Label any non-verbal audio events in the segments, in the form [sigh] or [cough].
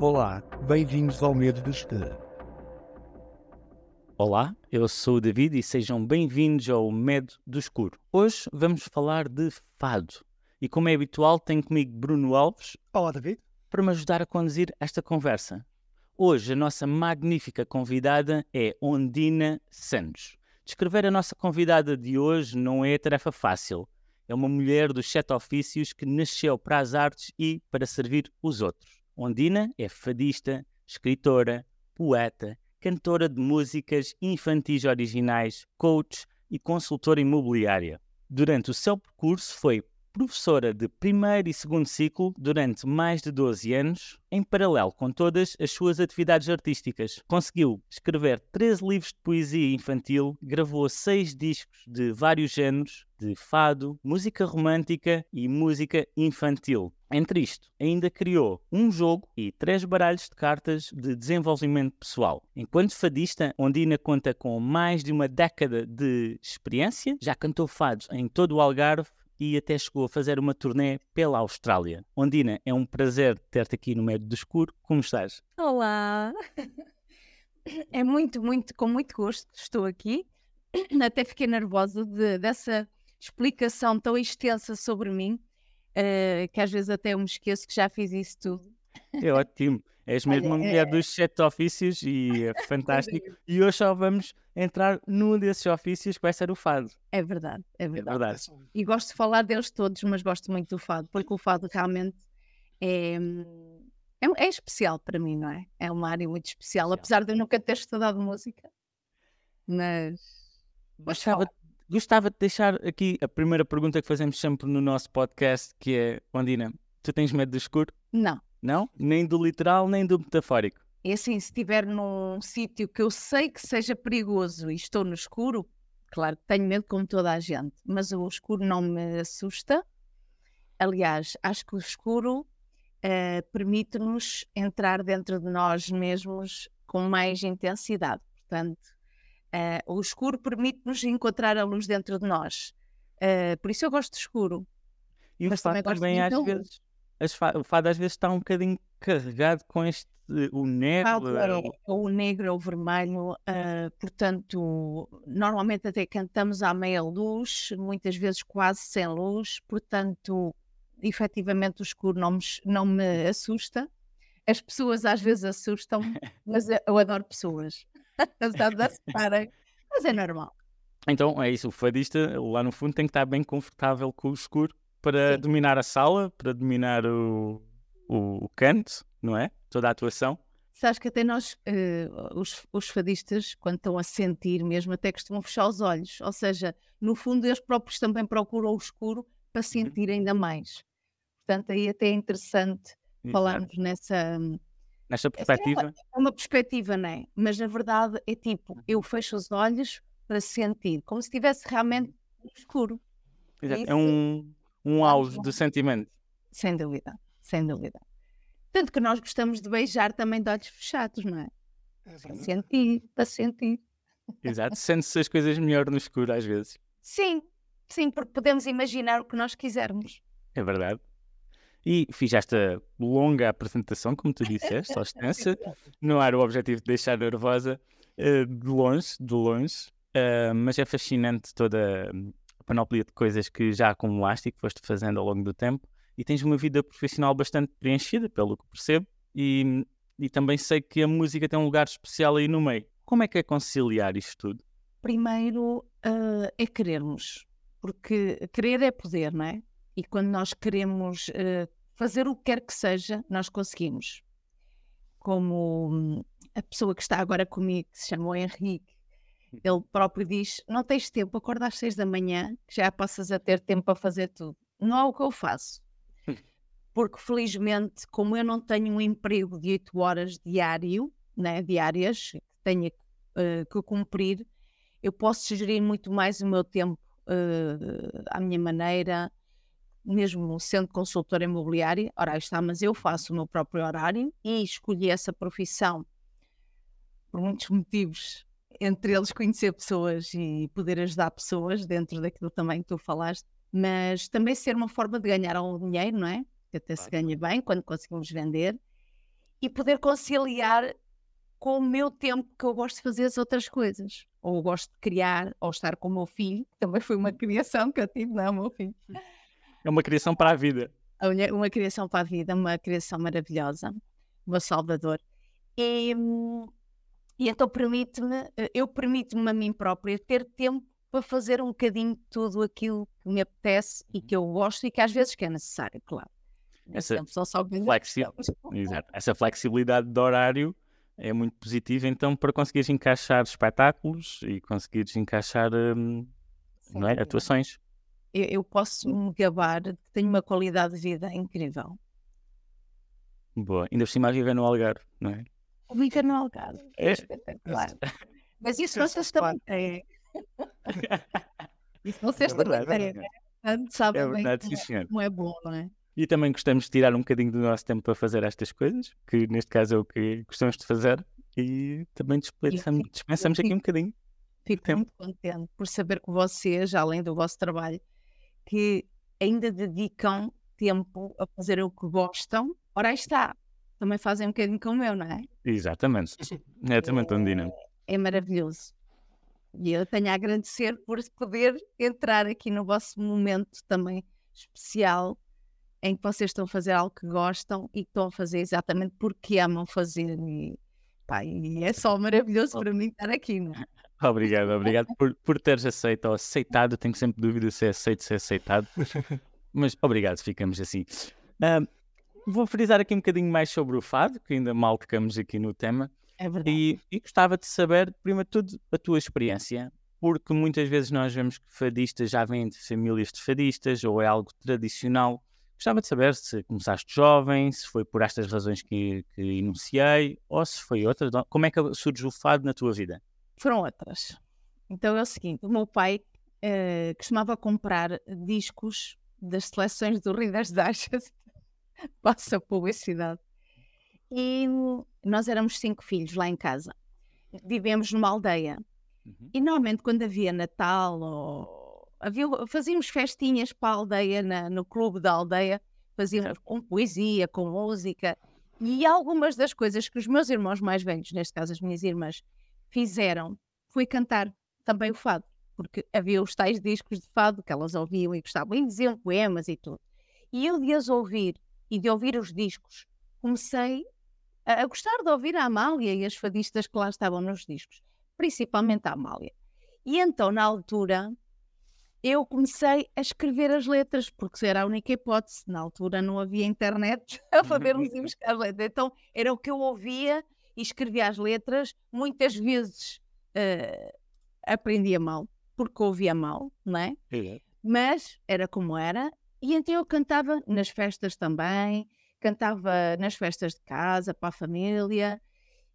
Olá, bem-vindos ao Medo do Escuro. Olá, eu sou o David e sejam bem-vindos ao Medo do Escuro. Hoje vamos falar de fado. E como é habitual, tenho comigo Bruno Alves Olá, David. para me ajudar a conduzir esta conversa. Hoje a nossa magnífica convidada é Ondina Santos. Descrever a nossa convidada de hoje não é tarefa fácil. É uma mulher dos sete ofícios que nasceu para as artes e para servir os outros. Ondina é fadista, escritora, poeta, cantora de músicas infantis originais, coach e consultora imobiliária. Durante o seu percurso foi professora de primeiro e segundo ciclo durante mais de 12 anos, em paralelo com todas as suas atividades artísticas. Conseguiu escrever 13 livros de poesia infantil, gravou seis discos de vários géneros, de fado, música romântica e música infantil. Entre isto, ainda criou um jogo e três baralhos de cartas de desenvolvimento pessoal. Enquanto fadista, Ondina conta com mais de uma década de experiência, já cantou fados em todo o Algarve e até chegou a fazer uma turnê pela Austrália. Ondina, é um prazer ter-te aqui no meio do escuro. Como estás? Olá! É muito, muito, com muito gosto que estou aqui. Até fiquei nervosa de- dessa explicação tão extensa sobre mim, eh, que às vezes até eu me esqueço que já fiz isso tudo. É ótimo. És mesmo uma Olha, mulher é- dos sete ofícios e é [laughs] fantástico. E hoje só vamos entrar num desses ofícios que vai ser o fado. É verdade, é É verdade. verdade. E gosto de falar deles todos, mas gosto muito do fado, porque o fado realmente é, é, é especial para mim, não é? É uma área muito especial, Especial. apesar de eu nunca ter estudado música. Mas. Gostava, gostava de deixar aqui a primeira pergunta que fazemos sempre no nosso podcast, que é, Ondina, tu tens medo do escuro? Não. Não? Nem do literal, nem do metafórico. É assim, se estiver num sítio que eu sei que seja perigoso e estou no escuro, claro que tenho medo como toda a gente, mas o escuro não me assusta. Aliás, acho que o escuro eh, permite-nos entrar dentro de nós mesmos com mais intensidade. Portanto, eh, o escuro permite-nos encontrar a luz dentro de nós. Eh, por isso eu gosto de escuro. E o Mas também também, às vezes, fa- o fado às vezes está um bocadinho carregado com este, o negro. Fado eh, é o negro é o vermelho, ah, portanto, normalmente até cantamos à meia luz, muitas vezes quase sem luz, portanto, efetivamente o escuro não me, não me assusta. As pessoas às vezes assustam-me, [laughs] mas eu eu adoro pessoas. [laughs] Apesar de assustarem, mas é normal. Então é isso, o fadista lá no fundo tem que estar bem confortável com o escuro para Sim. dominar a sala, para dominar o, o, o canto, não é? Toda a atuação. Sabes que até nós, eh, os, os fadistas, quando estão a sentir mesmo, até costumam fechar os olhos. Ou seja, no fundo, eles próprios também procuram o escuro para sentir ainda mais. Portanto, aí até é interessante Exato. falarmos nessa. Nesta é uma, perspectiva. é uma perspectiva, não é? Mas na verdade é tipo, eu fecho os olhos para sentir, como se estivesse realmente no escuro. Exato, É um, um auge lá. do sentimento. Sem dúvida, sem dúvida. Tanto que nós gostamos de beijar também de olhos fechados, não é? Para sentir, para sentir. Exato. Sente-se as coisas melhor no escuro às vezes. Sim, sim, porque podemos imaginar o que nós quisermos. É verdade. E fiz esta longa apresentação, como tu disseste, [laughs] só extensa. Não era o objetivo de deixar nervosa, eh, de longe, de longe. Eh, mas é fascinante toda a panóplia de coisas que já acumulaste e que foste fazendo ao longo do tempo. E tens uma vida profissional bastante preenchida, pelo que percebo. E, e também sei que a música tem um lugar especial aí no meio. Como é que é conciliar isto tudo? Primeiro ah, é querermos, porque querer é poder, não é? E quando nós queremos ah, fazer o que quer que seja, nós conseguimos. Como hum, a pessoa que está agora comigo, que se chama o Henrique, ele próprio diz: Não tens tempo, acorda às seis da manhã, que já passas a ter tempo para fazer tudo. Não é o que eu faço. [laughs] Porque felizmente, como eu não tenho um emprego de oito horas diário, né, diárias, que tenha eh, que cumprir, eu posso gerir muito mais o meu tempo eh, à minha maneira, mesmo sendo consultora imobiliária. Ora, está, mas eu faço o meu próprio horário e escolhi essa profissão por muitos [laughs] motivos, entre eles conhecer pessoas e poder ajudar pessoas dentro daquilo também que tu falaste, mas também ser uma forma de ganhar algum dinheiro, não é? Que até se Claro. ganha bem quando conseguimos vender. e poder conciliar com o meu tempo que eu gosto de fazer as outras coisas. Ou eu gosto de criar, ou estar com o meu filho, que também foi uma criação que eu tive, não, o meu filho. É uma criação para a vida. Uma criação para a vida, uma criação maravilhosa, meu Salvador. E, hum, e então permite-me, eh, eu permito-me a mim própria ter tempo para fazer um bocadinho de tudo aquilo que me apetece e que eu gosto e que às vezes que é necessário, claro. Essa só coisas flexi-. Exato. Essa flexibilidade de horário é muito positiva, então, para conseguires encaixar espetáculos e conseguires encaixar hum, não é, atuações. Eu, eu posso me gabar de que tenho uma qualidade de vida incrível. Boa. Ainda por cima a viver no Algarve, não é? O Mica no Algarve, é É. espetacular. Mas isso vocês também têm. Isso vocês É também verdade, é têm, verdade. Portanto, sabem É bem verdade, senhor. como é bom, não é? E também gostamos de tirar um bocadinho do nosso tempo para fazer estas coisas, que neste caso é o que gostamos de fazer, e também dispensamos, dispensamos aqui um bocadinho. Fico Tempo. muito contente por saber que vocês, além do vosso trabalho, que ainda dedicam tempo a fazer o que gostam. Ora, aí está. Também fazem um bocadinho como eu, não é? Exatamente. Exatamente, Andina. É maravilhoso. E eu tenho a agradecer por poder entrar aqui no vosso momento também especial, em que vocês estão a fazer algo que gostam e que estão a fazer exatamente porque amam fazer. E, pá, e é só maravilhoso para mim estar aqui, não é? Obrigado, obrigado por, por teres aceito ou aceitado. Eu tenho sempre dúvida se é aceito, se é aceitado. [laughs] Mas obrigado, ficamos assim. Ah, vou frisar aqui um bocadinho mais sobre o fado, que ainda mal tocamos aqui no tema. É verdade. E, e gostava de saber, primeiro de tudo, a tua experiência, porque muitas vezes nós vemos que fadistas já vêm de famílias de fadistas ou é algo tradicional. Gostava de saber se começaste jovem, se foi por estas razões que, que enunciei ou se foi outra. Como é que surge o fado na tua vida? foram outras. Então é o seguinte: o meu pai eh, costumava comprar discos das seleções do Reader's Digest, [laughs] passa publicidade. E nós éramos cinco filhos lá em casa. Vivemos numa aldeia. Uhum. E normalmente, quando havia Natal ou havia, fazíamos festinhas para a aldeia, na- no clube da aldeia, fazíamos com poesia, com música. E algumas das coisas que os meus irmãos mais velhos, neste caso as minhas irmãs, fizeram foi cantar também o fado, porque havia os tais discos de fado que elas ouviam e gostavam, e diziam poemas e tudo. E eu de as ouvir e de ouvir os discos, comecei a, a gostar de ouvir a Amália e as fadistas que lá estavam nos discos, principalmente a Amália. E então, na altura, eu comecei a escrever as letras, porque era a única hipótese. Na altura não havia internet a podermos ir buscar as letras. Então, era o que eu ouvia e escrevia as letras. Muitas vezes eh, aprendia mal, porque ouvia mal, não é? Mas era como era. E então eu cantava nas festas também, cantava nas festas de casa, para a família.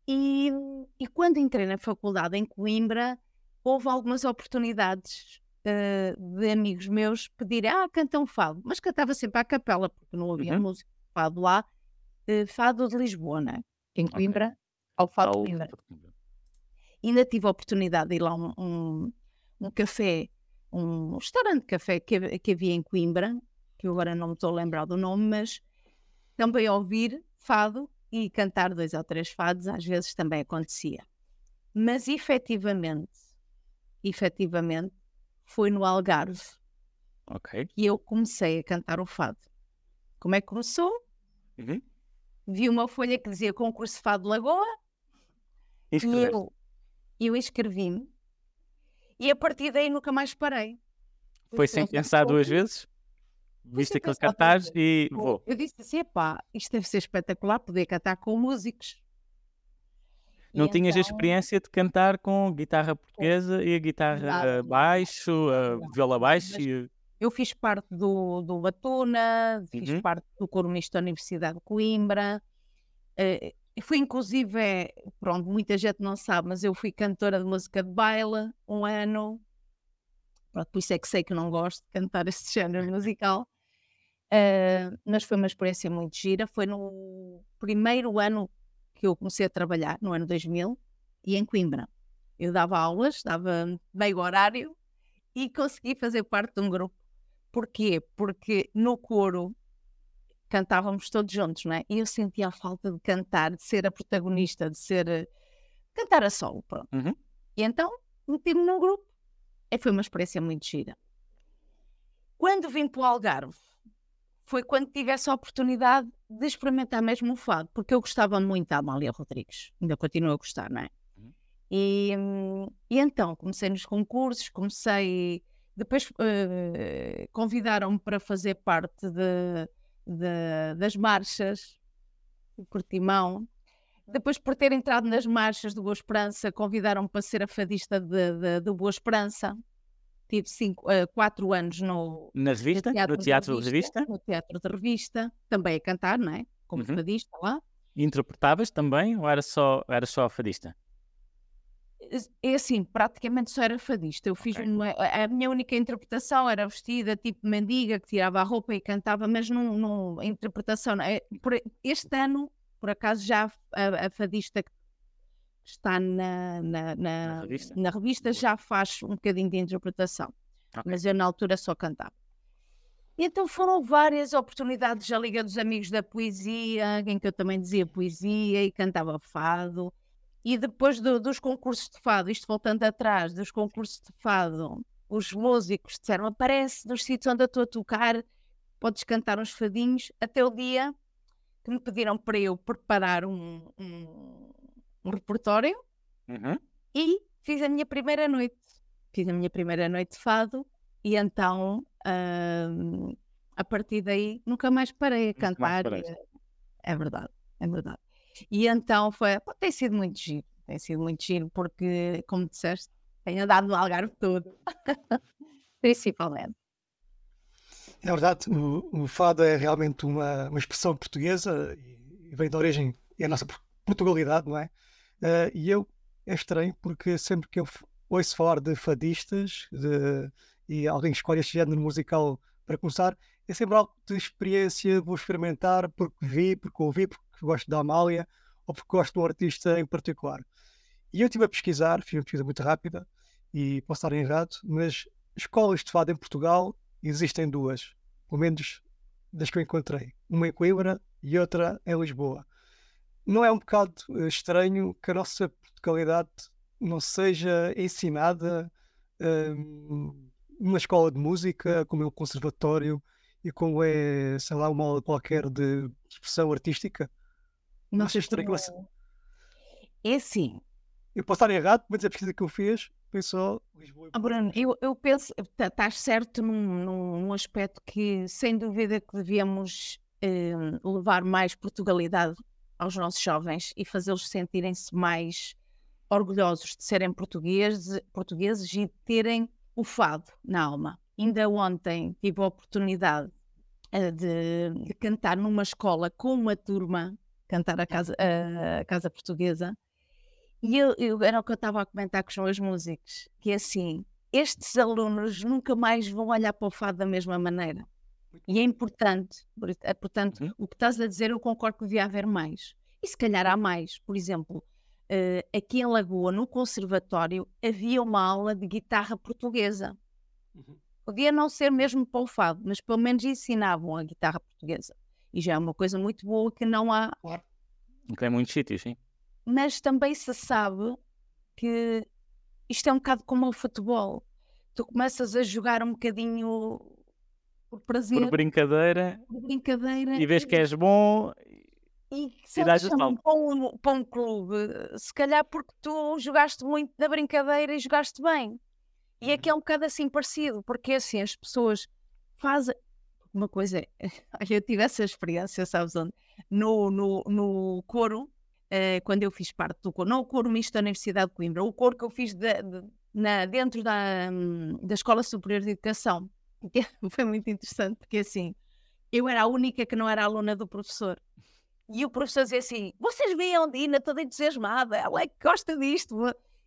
E, e quando entrei na faculdade em Coimbra, houve algumas oportunidades eh, de amigos meus pedirem, ah, canta um fado. Mas cantava sempre à capela, porque não havia Uhum. música de fado lá. eh, fado de Lisboa, né? Em Coimbra, ao fado de Ao- Coimbra ainda tive a oportunidade de ir lá a um, um, um café, um restaurante de café que, que havia em Coimbra, que eu agora não me estou a lembrar do nome, mas também ouvir fado e cantar dois ou três fados às vezes também acontecia. Mas efetivamente, efetivamente, foi no Algarve Ok. que eu comecei a cantar o fado. Como é que começou? Uhum. Vi uma folha que dizia concurso Fado Lagoa E eu, eu inscrevi-me e a partir daí nunca mais parei. Foi sem sempre pensar duas vezes? Viste aquele cartaz e Eu- vou. Eu disse assim: epá, isto deve ser espetacular poder cantar com músicos. E Não tinhas a então, experiência de cantar com guitarra portuguesa e a guitarra eh, baixo, a nada. viola baixo e... Eu fiz parte do, do Batuna, fiz Uhum. parte do coro misto da Universidade de Coimbra. eh, fui inclusive, eh, pronto, muita gente não sabe, mas eu fui cantora de música de baile um ano. Pronto, por isso é que sei que não gosto de cantar [laughs] este género musical. Eh, mas foi uma experiência muito gira. Foi no primeiro ano que eu comecei a trabalhar, no ano 2000, e em Coimbra. Eu dava aulas, dava meio horário e consegui fazer parte de um grupo. Porquê? Porque no coro cantávamos todos juntos, não é? E eu sentia a falta de cantar, de ser a protagonista, de ser. eh, cantar a solo, pronto. Uhum. E então meti-me num grupo. E foi uma experiência muito gira. Quando vim para o Algarve, foi quando tive essa oportunidade de experimentar mesmo o fado, porque eu gostava muito da Amália Rodrigues, ainda continuo a gostar, não é? Uhum. E, hum, e então comecei nos concursos, comecei. Depois eh, convidaram-me para fazer parte de, de- das marchas do Cortimão. Depois, por ter entrado nas marchas do Boa Esperança, convidaram-me para ser a fadista do Boa Esperança. Tive cinco, eh, quatro anos no, Na revista? No teatro de revista? No teatro de revista, também a cantar, não é? Como Uhum. fadista lá. Interpretavas também ou era só, era só fadista? É assim, praticamente só era fadista. Eu fiz Ok. uma, a a minha única interpretação era vestida tipo mendiga, que tirava a roupa e cantava, mas não, não a interpretação. não é? Por- este ano, por acaso, já a, a fadista que está na, na, na, Na revista? na revista já faz um bocadinho de interpretação, Ok. mas eu na altura só cantava. E então foram várias oportunidades à Liga dos Amigos da Poesia, em que eu também dizia poesia e cantava fado. E depois do- dos concursos de fado, isto voltando atrás, dos concursos de fado, os músicos disseram: aparece nos sítios onde eu estou a tocar, podes cantar uns fadinhos, até o dia que me pediram para eu preparar um, um, um repertório Uhum. e fiz a minha primeira noite. Fiz a minha primeira noite de fado e então hum, a partir daí nunca mais parei a cantar. paraste. e- É verdade, é verdade. E então foi, pô, tem sido muito giro, tem sido muito giro porque, como disseste, tenho andado no Algarve todo. [laughs] Principalmente. É verdade, o, o fado é realmente uma, uma expressão portuguesa e, vem da origem, é a nossa Por- Portugalidade, não é? Eh, e eu é estranho porque sempre que eu ouço falar de fadistas de- e alguém escolhe este género musical para começar, é sempre algo de experiência, vou experimentar porque vi, porque ouvi, porque gosto da Amália ou porque gosto de um artista em particular. E eu estive a pesquisar, fiz uma pesquisa muito rápida e posso estar errado, mas escolas de fado em Portugal existem duas, pelo menos das que eu encontrei. Uma em Coimbra e outra em Lisboa. Não é um bocado eh, estranho que a nossa Portugalidade não seja ensinada hum, numa escola de música, como é um conservatório e como é, sei lá, uma aula qualquer de expressão artística? Não achas estranho? como- Você- É assim, Eu posso estar errado, mas a pesquisa que eu fiz foi só Lisboa Ah. Bruno, eu, eu penso, tá- estás certo num, num, num aspecto que, sem dúvida, que devíamos eh, levar mais Portugalidade aos nossos jovens e fazê-los sentirem-se mais orgulhosos de serem portugueses, portugueses e de terem o fado na alma. Ainda ontem tive a oportunidade eh, de, de cantar numa escola com uma turma, cantar a casa, a, a casa portuguesa, e eu, eu- era o que eu estava a comentar com os meus músicos, que é assim, estes alunos nunca mais vão olhar para o fado da mesma maneira. E é importante, por- é, portanto, Uhum. o que estás a dizer eu concordo que devia haver mais. E se calhar há mais. Por exemplo, eh, aqui em Lagoa, no conservatório, havia uma aula de guitarra portuguesa. Uhum. Podia não ser mesmo para o fado, mas pelo menos ensinavam a guitarra portuguesa. E já é uma coisa muito boa que não há Claro. Não tem muitos sítios, sim. mas também se sabe que isto é um bocado como o futebol. Tu começas a jogar um bocadinho por prazer, Por por, brincadeira, brincadeira, e vês que és bom, e se eles chamam para um, para um clube, se calhar porque tu jogaste muito na brincadeira e jogaste bem. E aqui é um bocado assim parecido, porque assim as pessoas fazem. Uma coisa é, [laughs] eu tive essa experiência, sabes onde? No, no, no coro, eh, quando eu fiz parte do coro, não o coro misto da Universidade de Coimbra, o coro que eu fiz de- de- na, dentro da, hum, da Escola Superior de Educação. Que [laughs] Foi muito interessante, porque assim, eu era a única que não era aluna do professor. E o professor dizia assim: vocês veem a Ondina toda entusiasmada, ela é que gosta disto.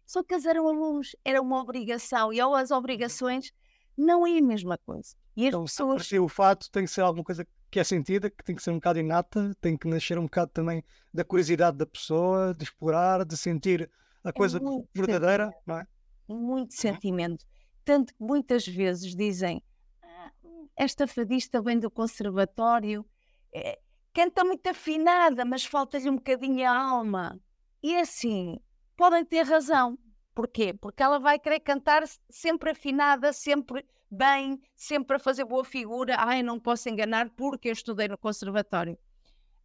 Só que eles eram alunos, era uma obrigação, e ao as obrigações não é a mesma coisa. E as Então, pessoas. o fato, tem que ser alguma coisa que é sentida, que tem que ser um bocado inata, tem que nascer um bocado também da curiosidade da pessoa, de explorar, de sentir a coisa muito verdadeira, não é? muito sentimento. Tanto que muitas vezes dizem: "Ah, esta fadista vem do conservatório é, canta muito afinada, mas falta-lhe um bocadinho a alma. E assim, podem ter razão. Porquê? Porque ela vai querer cantar sempre afinada, sempre bem, sempre a fazer boa figura. Ai, não posso enganar porque eu estudei no conservatório.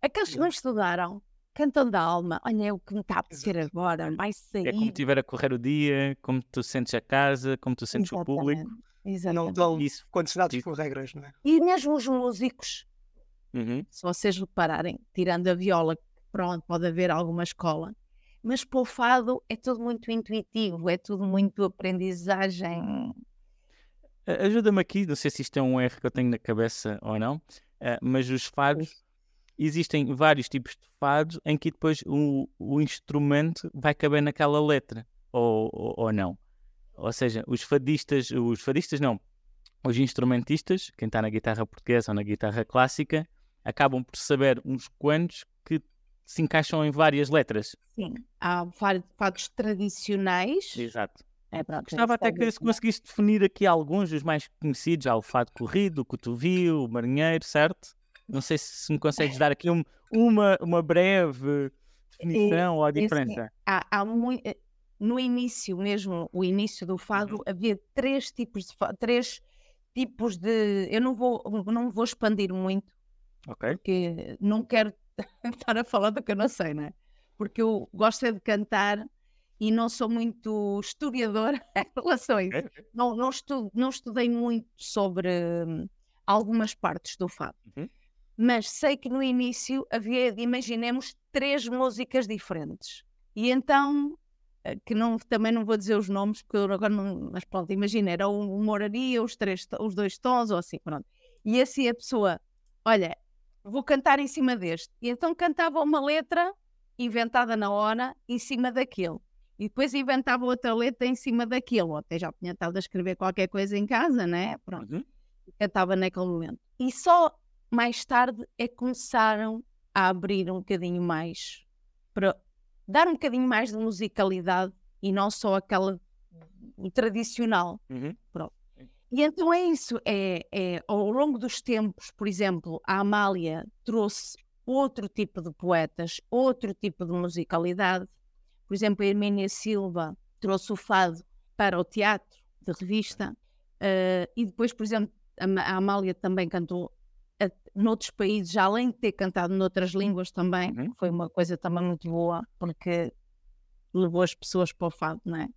Aqueles que não estudaram, cantam da alma. Olha, é o que me está a apetecer agora, vai sair. É como estiver a correr o dia, como tu sentes a casa, como tu sentes o público. Exatamente, Não estão Isso. condicionados Isso. por regras, não é? E mesmo os músicos, Uhum. se vocês repararem, tirando a viola, pronto, pode haver alguma escola, mas para o fado é tudo muito intuitivo, é tudo muito aprendizagem. Ajuda-me aqui, não sei se isto é um erro que eu tenho na cabeça ou não, eh, mas os fados, existem vários tipos de fados em que depois o, o instrumento vai caber naquela letra, ou, ou, ou não. Ou seja, os fadistas, os fadistas não, os instrumentistas, quem está na guitarra portuguesa ou na guitarra clássica, acabam por saber uns quantos que se encaixam em várias letras. Sim, há fa- fados tradicionais. Exato. É, pronto, Gostava até que se tradicionais. conseguisse definir aqui alguns dos mais conhecidos. Há o fado corrido, o cotovio, o marinheiro, certo? Não sei se me consegues dar aqui um- uma, uma breve definição ou a assim, diferença. há, há mui- eh, no início mesmo, o início do fado, Uhum. havia três tipos de três tipos de. Eu não vou, não vou expandir muito, Ok? porque não quero [laughs] estar a falar do que eu não sei, não é? Porque eu gosto é de cantar e não sou muito historiadora [laughs] em relação a isso. Não, não, não estudei muito sobre hum, algumas partes do fado. Uhum. Mas sei que no início havia, imaginemos, três músicas diferentes. E então, que não, também não vou dizer os nomes, porque eu agora não. Mas pronto, imagina, era o, Moraria, os, três, os dois tons, ou assim, pronto. E assim a pessoa, olha, vou cantar em cima deste. E então cantava uma letra inventada na hora em cima daquele. E depois inventava outra letra em cima daquilo. Ou até já tinha estado a escrever qualquer coisa em casa, né? Pronto Uhum. cantava naquele momento. E só mais tarde é que começaram a abrir um bocadinho mais para dar um bocadinho mais de musicalidade e não só aquela tradicional. Uhum. E então é isso, é, é ao longo dos tempos, por exemplo, a Amália trouxe outro tipo de poetas, outro tipo de musicalidade. Por exemplo, a Hermínia Silva trouxe o fado para o teatro de revista. eh, e depois, por exemplo, a, a Amália também cantou a, noutros países, além de ter cantado noutras línguas também, Uhum. foi uma coisa também muito boa, porque levou as pessoas para o fado, não é?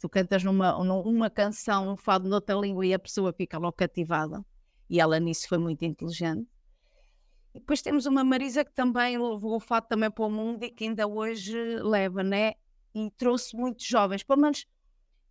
Tu cantas numa, numa canção, um fado noutra língua e a pessoa fica logo cativada. E ela nisso foi muito inteligente. E depois temos uma Marisa que também levou o fado também para o mundo e que ainda hoje leva, né? E trouxe muitos jovens. Pelo menos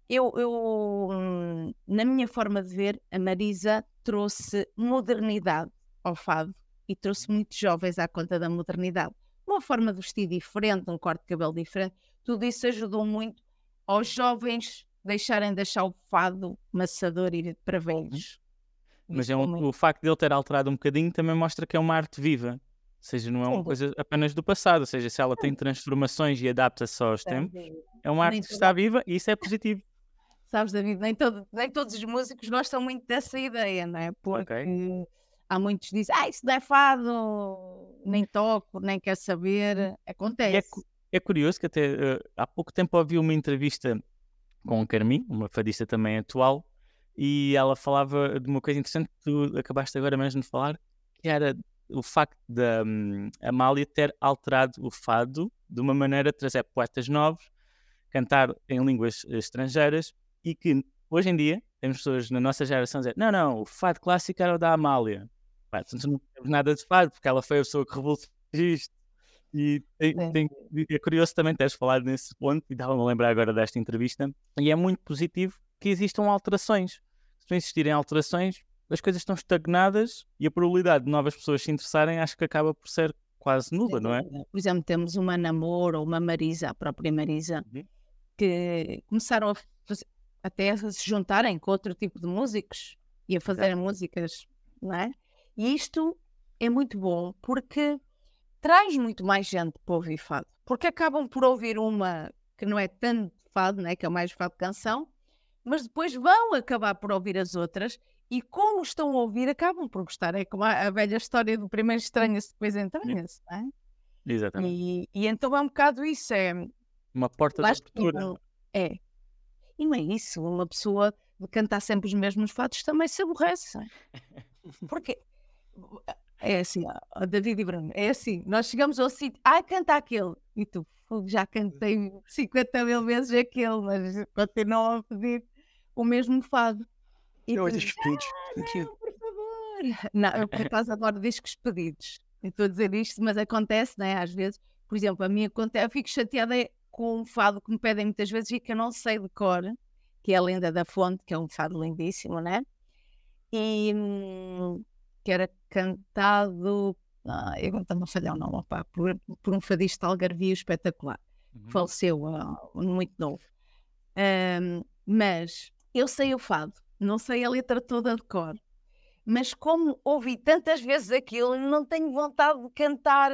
eu, eu, hum, na minha forma de ver, a Marisa trouxe modernidade ao fado e trouxe muitos jovens à conta da modernidade. Uma forma de vestir diferente, um corte de cabelo diferente, tudo isso ajudou muito aos jovens deixarem de achar o fado maçador e ir para velhos. Mas Isso é um- o facto de ele ter alterado um bocadinho também mostra que é uma arte viva. Ou seja, não é uma coisa apenas do passado. Ou seja, se ela tem transformações e adapta-se aos tempos, é uma arte que está viva e isso é positivo. Sabes, David, nem, todo- nem todos os músicos gostam muito dessa ideia, não é? Porque há muitos que dizem, ah, isso não é fado, nem toco, nem quer saber. É, Acontece. cu- é curioso que até eh, há pouco tempo ouvi uma entrevista com a Carmin, uma fadista também atual, e ela falava de uma coisa interessante que tu acabaste agora mesmo de falar, que era o facto da hum, Amália ter alterado o fado de uma maneira de trazer poetas novos, cantar em línguas estrangeiras e que hoje em dia temos pessoas na nossa geração a dizer não, não, o fado clássico era o da Amália. Pá, portanto, não temos nada de fado porque ela foi a pessoa que revolucionou isto. E tem- tem- é curioso também teres falado nesse ponto e estava-me a lembrar agora desta entrevista. E é muito positivo que existam alterações. Se não existirem alterações, as coisas estão estagnadas e a probabilidade de novas pessoas se interessarem acho que acaba por ser quase nula, não é? Por exemplo, temos uma Namor ou uma Marisa, a própria Marisa, Uhum. que começaram a fazer, até a se juntarem com outro tipo de músicos e a fazerem músicas, não é? E isto é muito bom porque traz muito mais gente para ouvir fado. Porque acabam por ouvir uma que não é tanto fado, né? que é mais fado canção, mas depois vão acabar por ouvir as outras E como estão a ouvir, acabam por gostar. É como a, a velha história do primeiro estranha-se, depois entranha-se, não é? Exatamente. E, e então é um bocado isso, é... Uma porta de abertura. É. E não é isso, uma pessoa de cantar sempre os mesmos fatos também se aborrece. [laughs] Porque é assim, ó, David e Bruno, é assim, nós chegamos ao sítio, ah, canta aquele, e tu, "Fogo, já cantei 50 mil vezes aquele, mas continuam a pedir o mesmo fado. E Eu tu esses pedidos. não, por favor. Não, eu por acaso adoro discos pedidos. Eu estou a dizer isto, mas acontece, né? Às vezes, por exemplo, a mim acontece, eu fico chateada é com um fado que me pedem muitas vezes e que eu não sei de cor, que é a Lenda da Fonte, que é um fado lindíssimo, né? E hum, que era cantado, ah, agora está-me a falhar o nome, opá, por, por um fadista algarvio espetacular Uhum. faleceu ah, muito novo. Ahm, mas eu sei o fado, não sei a letra toda de cor. Mas como ouvi tantas vezes aquilo, não tenho vontade de cantar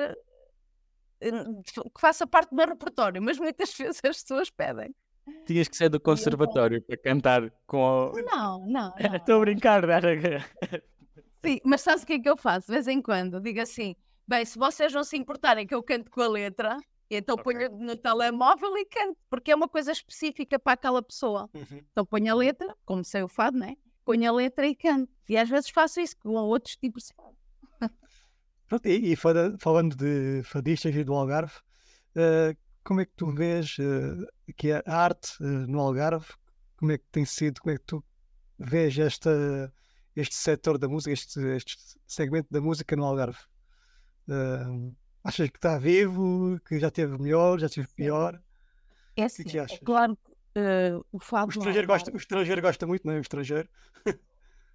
eh, que faça parte do meu repertório, mas muitas [laughs] vezes as pessoas pedem. Tinhas que ser do conservatório para cantar com. o- não, não. [laughs] Estou a brincar, [laughs] era- Sim, mas sabes o que é que eu faço? De vez em quando digo assim: bem, se vocês não se importarem que eu canto com a letra, então Ok. ponho no telemóvel e canto, porque é uma coisa específica para aquela pessoa. Uhum. Então ponho a letra, como sei o fado, né? Ponho a letra e canto. E às vezes faço isso com outros tipos de fado. Pronto, e, e fala- falando de fadistas e do Algarve, eh, como é que tu vês eh, que a arte eh, no Algarve? Como é que tem sido? Como é que tu vês esta, este setor da música, este, este segmento da música no Algarve? Eh, achas que está vivo? Que já teve melhor? Já teve pior? É que assim, que é achas? claro que eh, o O fado. no estrangeiro, gosta, o estrangeiro gosta muito, não é? O estrangeiro. [laughs]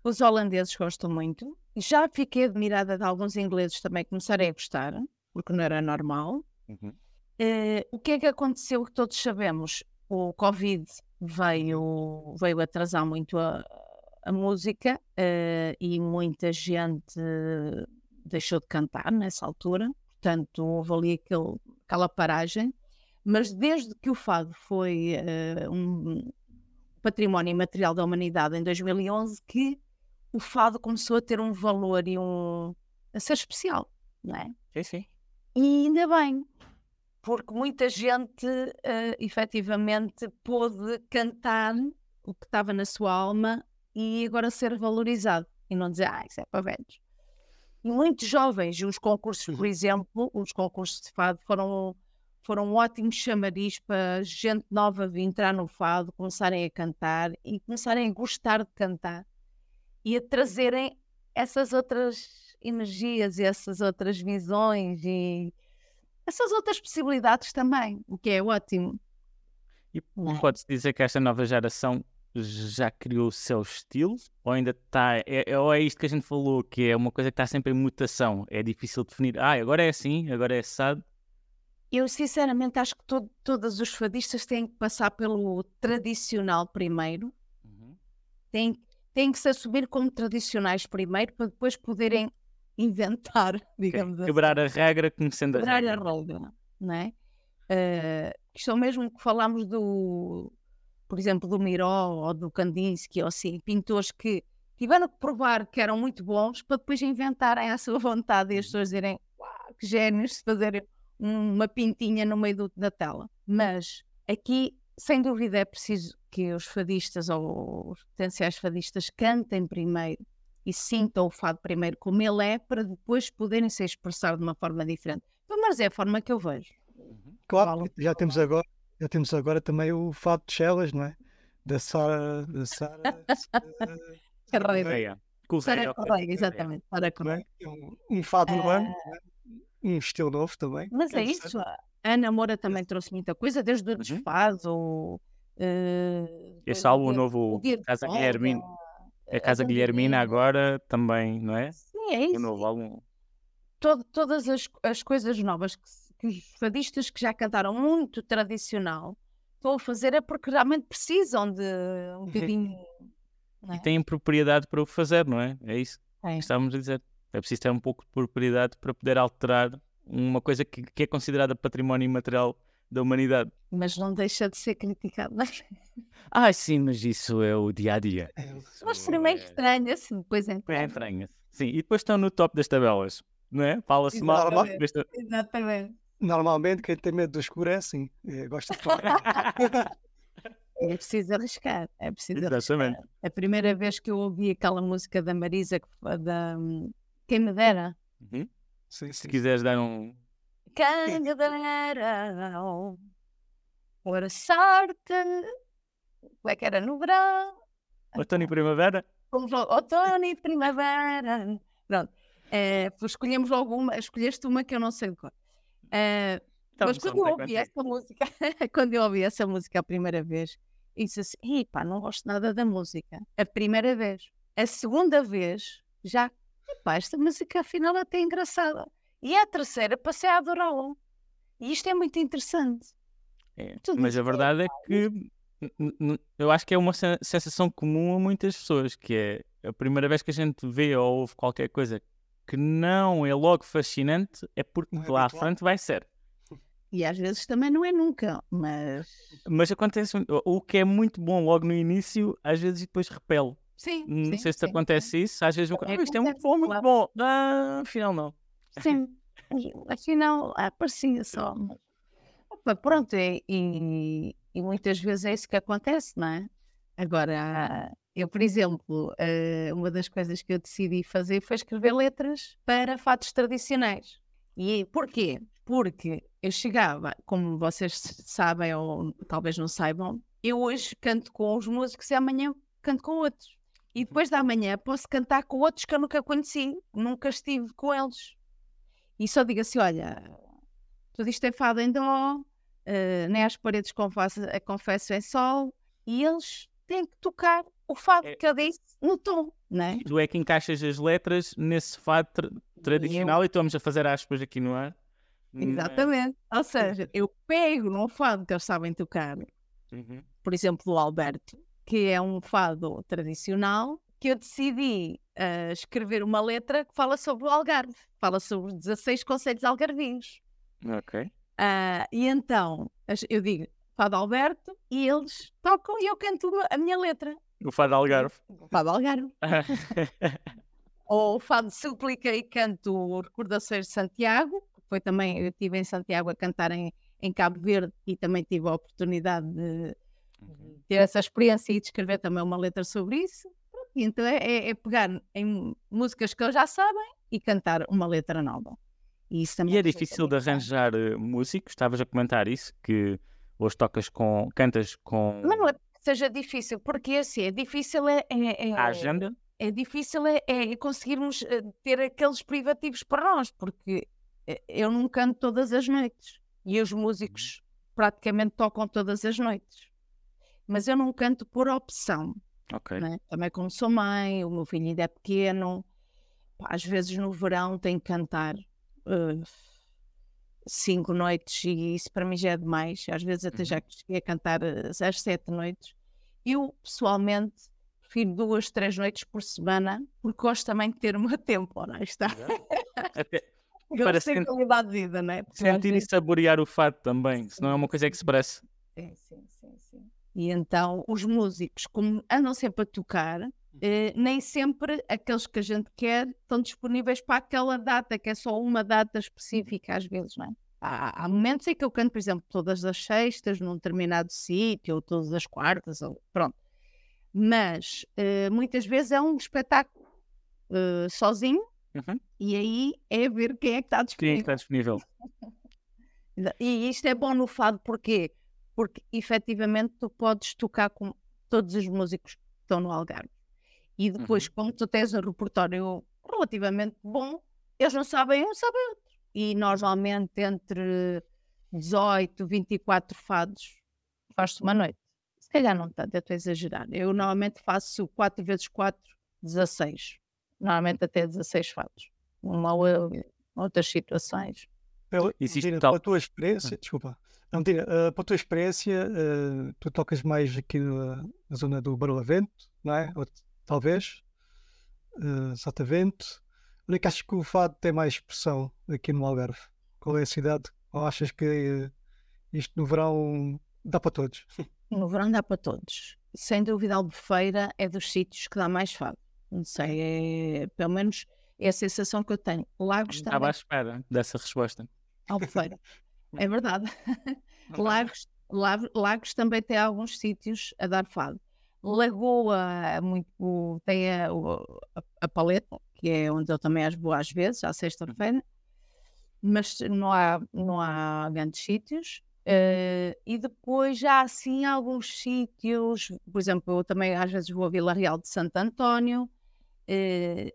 Os holandeses gostam muito. Já fiquei admirada de alguns ingleses também começarem a gostar, porque não era normal. Uhum. Eh, o que é que aconteceu que todos sabemos? O Covid veio, veio atrasar muito a, a música eh, e muita gente deixou de cantar nessa altura, portanto houve ali aquele, aquela paragem. Mas desde que o fado foi eh, um património imaterial da humanidade em 2011, que o fado começou a ter um valor e um a ser especial, não é? Sim, sim. E ainda bem, porque muita gente eh, efetivamente pôde cantar o que estava na sua alma e agora ser valorizado e não dizer, ah, isso é para velhos. E muitos jovens, e os concursos, por exemplo, os concursos de fado foram, foram um ótimo chamariz para gente nova vir entrar no fado, começarem a cantar e começarem a gostar de cantar e a trazerem essas outras energias e essas outras visões e essas outras possibilidades também, o que é ótimo. E Não. pode-se dizer que esta nova geração já criou o seu estilo? Ou ainda está. É, é- ou é isto que a gente falou, que é uma coisa que está sempre em mutação? É difícil definir. Ah, agora é assim, agora é assado. Eu sinceramente acho que to- todos os fadistas têm que passar pelo tradicional primeiro, têm, têm que se assumir como tradicionais primeiro para depois poderem inventar, [laughs] digamos assim. Quebrar a regra conhecendo a quebrar a regra. não é? Eh, isto é o mesmo que falámos do, por exemplo, do Miró ou do Kandinsky ou assim, pintores que tiveram que provar que eram muito bons para depois inventarem à sua vontade e as pessoas dizerem, uau, que génios de fazerem um- uma pintinha no meio do- da tela. Mas aqui, sem dúvida, é preciso que os fadistas ou os potenciais fadistas cantem primeiro e sintam o fado primeiro como ele é, para depois poderem se expressar de uma forma diferente. Pelo menos é a forma que eu vejo. Claro, Vale. já temos agora, já temos agora também o Fado de Chelas, não é? Da Sara, da Sara. [laughs] Correia. Ok, Correia, exatamente. Para não Correia. é? É um, um fado no ano, é? um estilo novo também. Mas é interessante. isso. A Ana Moura também trouxe muita coisa, desde o desfado. eh, Este álbum o- novo, o Casa Guilhermina, a Casa Guilhermina agora também, não é? Sim, é O isso. novo álbum. Todo- todas as, as coisas novas que, se- que os fadistas que já cantaram muito tradicional estão a fazer é porque realmente precisam de um bocadinho. não E é? têm propriedade para o fazer, não é? É isso Tem. que estávamos a dizer. É preciso ter um pouco de propriedade para poder alterar uma coisa que, que é considerada património imaterial da humanidade. Mas não deixa de ser criticado. Mas, Ah, sim, mas isso é o dia a dia. É, mas seria meio estranho, assim, depois é. É estranho. Sim, e depois estão no top das tabelas, não é? Fala-se mal. Exatamente. Normalmente quem tem medo do escuro é assim, é, gosta de falar. [laughs] É preciso arriscar. É preciso arriscar. Exatamente. A primeira vez que eu ouvi aquela música da Marisa, da. hum, Quem me dera? Uhum. Sim, Se sim. quiseres dar um. Quem me dera. Ora sorte. Como é que era no verão? Outono e primavera? Outono e primavera. Pronto. Pois escolhemos logo uma, escolheste uma que eu não sei de cor. Eh, Então, mas quando eu ouvi essa música, [laughs] quando eu ouvi essa música a primeira vez, eu disse assim: "Epá, não gosto nada da música. A primeira vez. A segunda vez, já, epá, esta música afinal até é engraçada. E a terceira, passei a adorá-la. E isto é muito interessante. É, Mas a é verdade é que n- n- eu acho que é uma sen- sensação comum a muitas pessoas, que é a primeira vez que a gente vê ou ouve qualquer coisa que não é logo fascinante, é porque é lá à frente vai ser. E às vezes também não é nunca, mas Mas acontece, o- o que é muito bom logo no início, às vezes depois repele. sim. Não sim, sei se te sim, acontece isso, às vezes eu "Ah, isto é muito bom, muito bom. Ah, afinal não. Sim, [laughs] afinal, ah, parecia só. Opa, pronto, e, e, e muitas vezes é isso que acontece, não é? Agora, eu, por exemplo, eh, uma das coisas que eu decidi fazer foi escrever letras para fatos tradicionais. E porquê? Porque eu chegava, como vocês sabem ou talvez não saibam, eu hoje canto com os músicos e amanhã canto com outros. E depois da manhã posso cantar com outros que eu nunca conheci, nunca estive com eles. E só digo assim: olha, tudo isto é fado em dó, eh, nem às paredes confesso, eh, confesso em sol, e eles têm que tocar o fado É. que eu disse no tom, não é? Tu é que encaixas as letras nesse fado tra- tradicional e estamos a fazer aspas aqui no ar. Mas- Exatamente. Ou seja, eu pego num fado que eles sabem tocar, Uhum. por exemplo, do Alberto, que é um fado tradicional, que eu decidi eh, escrever uma letra que fala sobre o Algarve, fala sobre os 16 conselhos algarvios. Ok. Ah, e então eu digo Fado Alberto e eles tocam e eu canto a minha letra. O fado Algarve. Fado Algarve. [laughs] Ou o Fado Súplica e canto o Recordações de Santiago. que Foi também, eu estive em Santiago a cantar em, em Cabo Verde e também tive a oportunidade de ter essa experiência e de escrever também uma letra sobre isso. Pronto, então é, é- é pegar em músicas que eles já sabem e cantar uma letra nova. E, isso também E é difícil de arranjar eh, músicos? Estavas a comentar isso, que hoje tocas com, cantas com Mas não é seja difícil, porque assim, é difícil é, é, é, a agenda? é difícil é, é conseguirmos eh, ter aqueles privativos para nós, porque eh, eu não canto todas as noites e os músicos praticamente tocam todas as noites. Mas eu não canto por opção, Ok. né? também como sou mãe, o meu filho ainda é pequeno, às vezes no verão tenho que cantar eh, cinco noites e isso para mim já é demais. Às vezes até Uhum. já cheguei a cantar eh, às sete noites. Eu, pessoalmente, prefiro duas, três noites por semana, porque gosto também de ter o meu tempo, não é? Está? Até [laughs] Gosto Para de ter sent- qualidade de vida, não é? Porque sentir e vezes- saborear o fado também, senão é uma coisa que se parece. Sim, sim, sim, sim. E então os músicos, como andam sempre a tocar, eh, nem sempre aqueles que a gente quer estão disponíveis para aquela data, que é só uma data específica, às vezes, não é? Há, há momentos em que eu canto, por exemplo, todas as sextas num determinado sítio, ou todas as quartas, ou pronto. Mas eh, muitas vezes é um espetáculo eh, sozinho, Uhum. e aí é ver quem é que está Quem é que disponível. está disponível? E isto é bom no fado porquê? Porque efetivamente tu podes tocar com todos os músicos que estão no Algarve. E depois, como tu tens um repertório relativamente bom, eles não sabem um, sabem outro. E normalmente entre 18, 24 fados faz-se uma noite. Se calhar não tanto, eu estou a exagerar. Eu normalmente faço 4 vezes 4, 16. Normalmente até 16 fados. Uma ou outras situações. Pela, Existe pela tua experiência, desculpa, não, Tina, eh, pela tua experiência, eh, tu tocas mais aqui na, na zona do Barlavento, não é? Ou, talvez, uh, Sotavento. Onde é que achas que o fado tem mais expressão aqui no Algarve? Qual é a cidade? Ou achas que eh, isto no verão dá para todos. [laughs] No verão dá para todos. Sem dúvida, Albufeira é dos sítios que dá mais fado. Não sei, é, pelo menos é a sensação que eu tenho. Lagos Estava à também. espera dessa resposta. Albufeira. [laughs] É verdade. Lagos, Lag- Lagos também tem alguns sítios a dar fado. Lagoa é muito, tem a, a- a paleta, que é onde eu também as vou às vezes, à sexta-feira, mas não há, não há grandes sítios. Eh, e depois já há assim alguns sítios, por exemplo, eu também às vezes vou a Vila Real de Santo António. eh,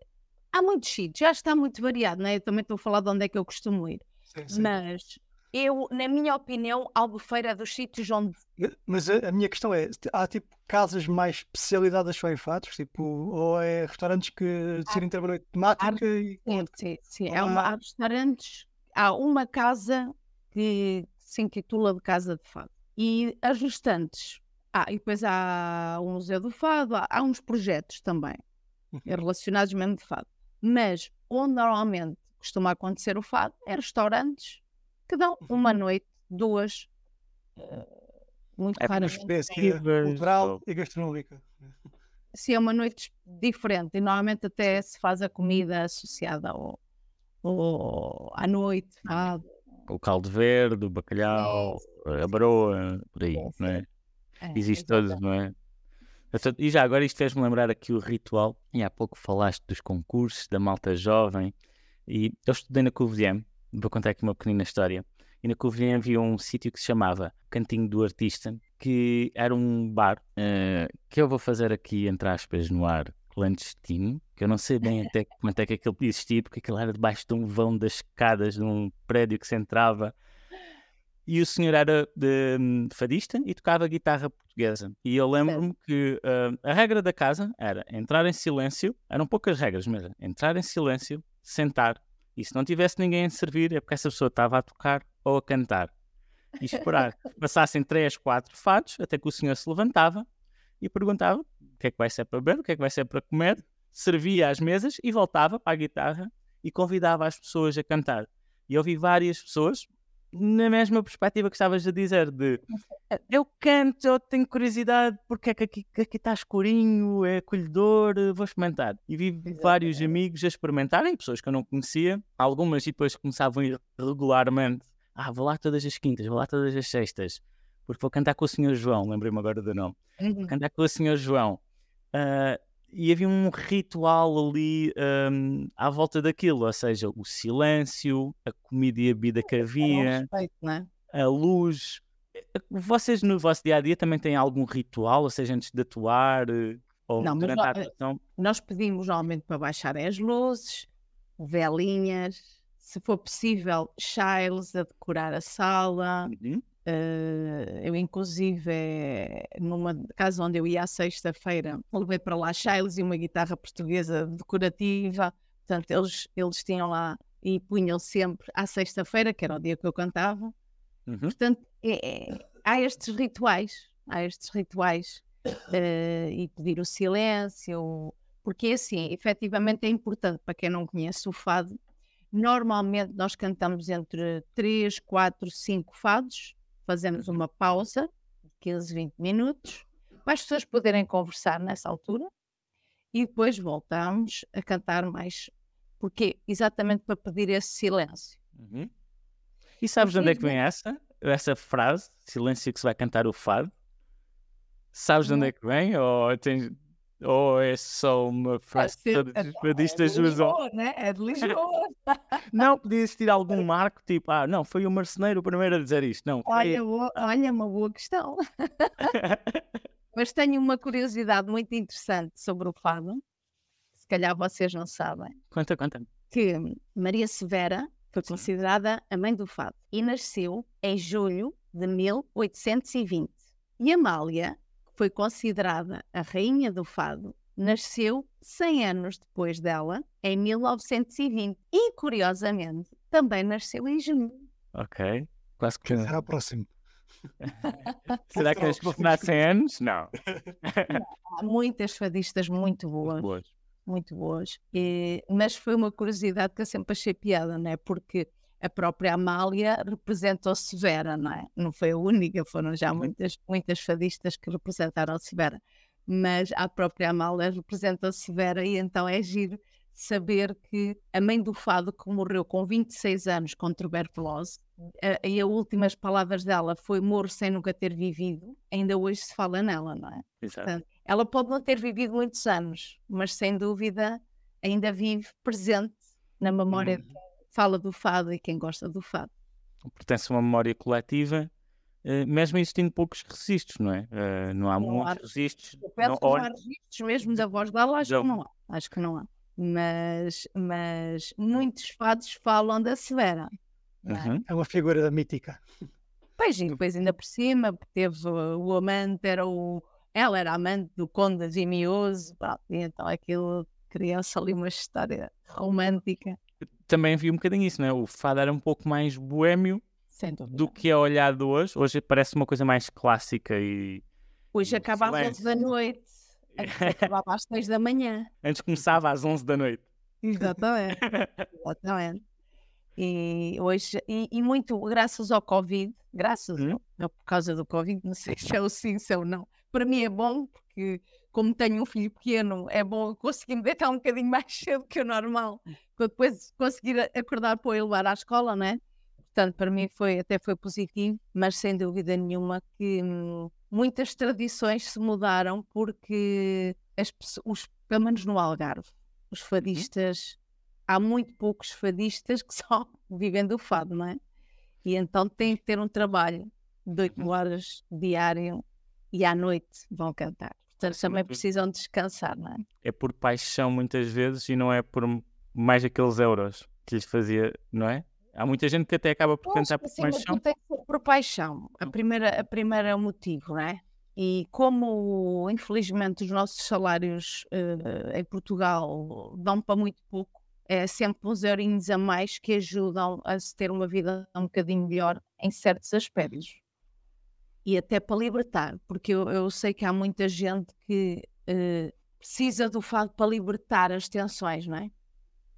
há muitos sítios, já está muito variado, né? Eu também estou a falar de onde é que eu costumo ir. Sim, sim. Mas eu, na minha opinião, Albufeira é dos sítios onde Mas a, a minha questão é: há tipo casas mais especializadas só em fatos? Tipo, ou é restaurantes que decidem uma noite temática e Sim, sim, sim. É uma, há restaurantes, há uma casa que se intitula de Casa de Fado. E as restantes, ah, e depois há o Museu do Fado, há, há uns projetos também Uhum. relacionados mesmo de fado. Mas onde normalmente costuma acontecer o fado é restaurantes que dão uma noite, duas, eh, muito É Festivais, cultural e gastronómica. se é uma noite diferente e normalmente até se faz a comida associada ao, ao- à noite. O caldo verde, o bacalhau, a broa, por aí, Sim, não é? É, Existe todos, não é? Portanto, E já agora isto fez-me lembrar aqui o ritual, e há pouco falaste dos concursos, da malta jovem, e eu estudei na Covilhã, vou contar aqui uma pequenina história, e na Covilhã havia um sítio que se chamava Cantinho do Artista, que era um bar, eh, que eu vou fazer aqui, entre aspas, no ar, clandestino, que eu não sei bem até quanto é que aquilo podia existir, porque aquilo era debaixo de um vão das escadas de um prédio que se entrava, e o senhor era de, hum, fadista e tocava guitarra portuguesa. E eu lembro-me que ah, a regra da casa era entrar em silêncio, eram poucas regras mesmo, entrar em silêncio, sentar, e se não tivesse ninguém a servir é porque essa pessoa estava a tocar ou a cantar. E esperar que passassem três, quatro fados até que o senhor se levantava e perguntava o que é que vai ser para beber, o que é que vai ser para comer, servia às mesas e voltava para a guitarra e convidava as pessoas a cantar. E eu vi várias pessoas na mesma perspectiva que estavas a dizer de eu canto, eu tenho curiosidade porque é que aqui, que aqui está escurinho, é acolhedor, eh, vou experimentar. E vi vários amigos a experimentarem, pessoas que eu não conhecia, algumas e depois começavam a ir regularmente. Ah, vou lá todas as quintas, vou lá todas as sextas, porque vou cantar com o Senhor João, lembrei-me agora do nome Uhum. cantar com o Senhor João. Ah, e havia um ritual ali ahm, à volta daquilo, ou seja, o silêncio, a comida e a bebida que Era um havia, respeito, não é? a luz. Eh, Vocês no vosso dia a dia também têm algum ritual, ou seja, antes de atuar eh, ou Não, durante a nó- atuação? Nós pedimos normalmente para baixarem as luzes, velinhas, se for possível, chiles a decorar a sala. Uhum. Eh, eu, inclusive, numa casa onde eu ia à sexta-feira, levei para lá chiles e uma guitarra portuguesa decorativa. Portanto, eles, eles tinham lá e punham sempre à sexta-feira, que era o dia que eu cantava. Uhum. Portanto, é- é- há estes rituais, há estes rituais eh, e pedir o silêncio, porque assim, efetivamente é importante para quem não conhece o fado. Normalmente nós cantamos entre 3, 4, 5 fados, fazemos uma pausa de 15, 20 minutos, para as pessoas poderem conversar nessa altura e depois voltamos a cantar mais. Porque exatamente para pedir esse silêncio. Uhum. E sabes de onde é que vem essa? Essa frase, silêncio que se vai cantar o fado? Sabes de onde é que vem? Ou, tens- ou é só uma todos os fadistas é de? Lisboa, né? É de Lisboa. Não, podia existir algum marco, tipo, ah, não, foi o marceneiro o primeiro a dizer isto. Não, foi... Olha, boa- olha, uma boa questão. [laughs] Mas tenho uma curiosidade muito interessante sobre o fado, se calhar vocês não sabem, conta, conta. que Maria Severa foi considerada a mãe do fado e nasceu em julho de 1820. E Amália, foi considerada a rainha do fado, nasceu 100 anos depois dela, em 1920. E, curiosamente, também nasceu em junho. Ok, quase que... Será o próximo? [laughs] Será que eles 100 anos? Não. Há muitas fadistas muito boas. Boas. muito boas. E- mas foi uma curiosidade que eu sempre achei piada, não é? Porque a própria Amália representou Severa, não é? Não foi a única, foram já Uhum. muitas, muitas fadistas que representaram Severa, mas a própria Amália representou Severa e então é giro saber que a mãe do fado que morreu com 26 anos com tuberculose a- e as últimas palavras dela foi morro sem nunca ter vivido, ainda hoje se fala nela, não é? Exato. Portanto, ela pode não ter vivido muitos anos, mas sem dúvida ainda vive presente na memória de Uhum. quem fala do fado e quem gosta do fado. Pertence a uma memória coletiva, eh, mesmo existindo poucos registros, não é? Eh, não há Não há- muitos registros. Eu penso não- não há registros mesmo da voz dela, acho Já- que não há. Acho que não há. Mas, mas muitos fados falam da Severa. não é? Uhum. É uma figura mítica. Pois, e depois ainda por cima, porque teve uh, o amante, era o. Ela era amante do Conde de Mioso, pronto, e então aquilo criou-se ali uma história romântica, Também havia um bocadinho isso, não é? O fado era um pouco mais dúvida. do que é olhado hoje. Hoje parece uma coisa mais clássica e Hoje no acaba às 11 da noite, acabava às 6 da manhã. antes começava às 11 da noite. Exatamente. [laughs] Exatamente. E hoje, e, e muito graças ao Covid, graças Hum. não, não por causa do Covid, não sei se é o sim, se é o não. Para mim é bom, porque como tenho um filho pequeno, é bom conseguir me deitar um bocadinho mais [laughs] cedo que o normal, para depois conseguir acordar para o levar à escola, né? Portanto, para mim foi, até foi positivo, mas sem dúvida nenhuma que hum, muitas tradições se mudaram porque as, os, pelo menos no Algarve, os fadistas, há muito poucos fadistas que [laughs] só vivem do fado, não é? E então têm que ter um trabalho de 8 horas diário e à noite vão cantar. Portanto, também precisam descansar, não é? É por paixão muitas vezes e não é por mais aqueles euros que lhes fazia, não é? Há muita gente que até acaba por acho cantar que por de paixão. tem que ser por paixão. A primeira, a primeira é o motivo, não é? E como, infelizmente, os nossos salários eh, em Portugal dão para muito pouco, é sempre uns eurinhos a mais que ajudam a se ter uma vida um bocadinho melhor em certos aspectos. E até para libertar, porque eu, eu sei que há muita gente que eh, precisa do fado para libertar as tensões, não é?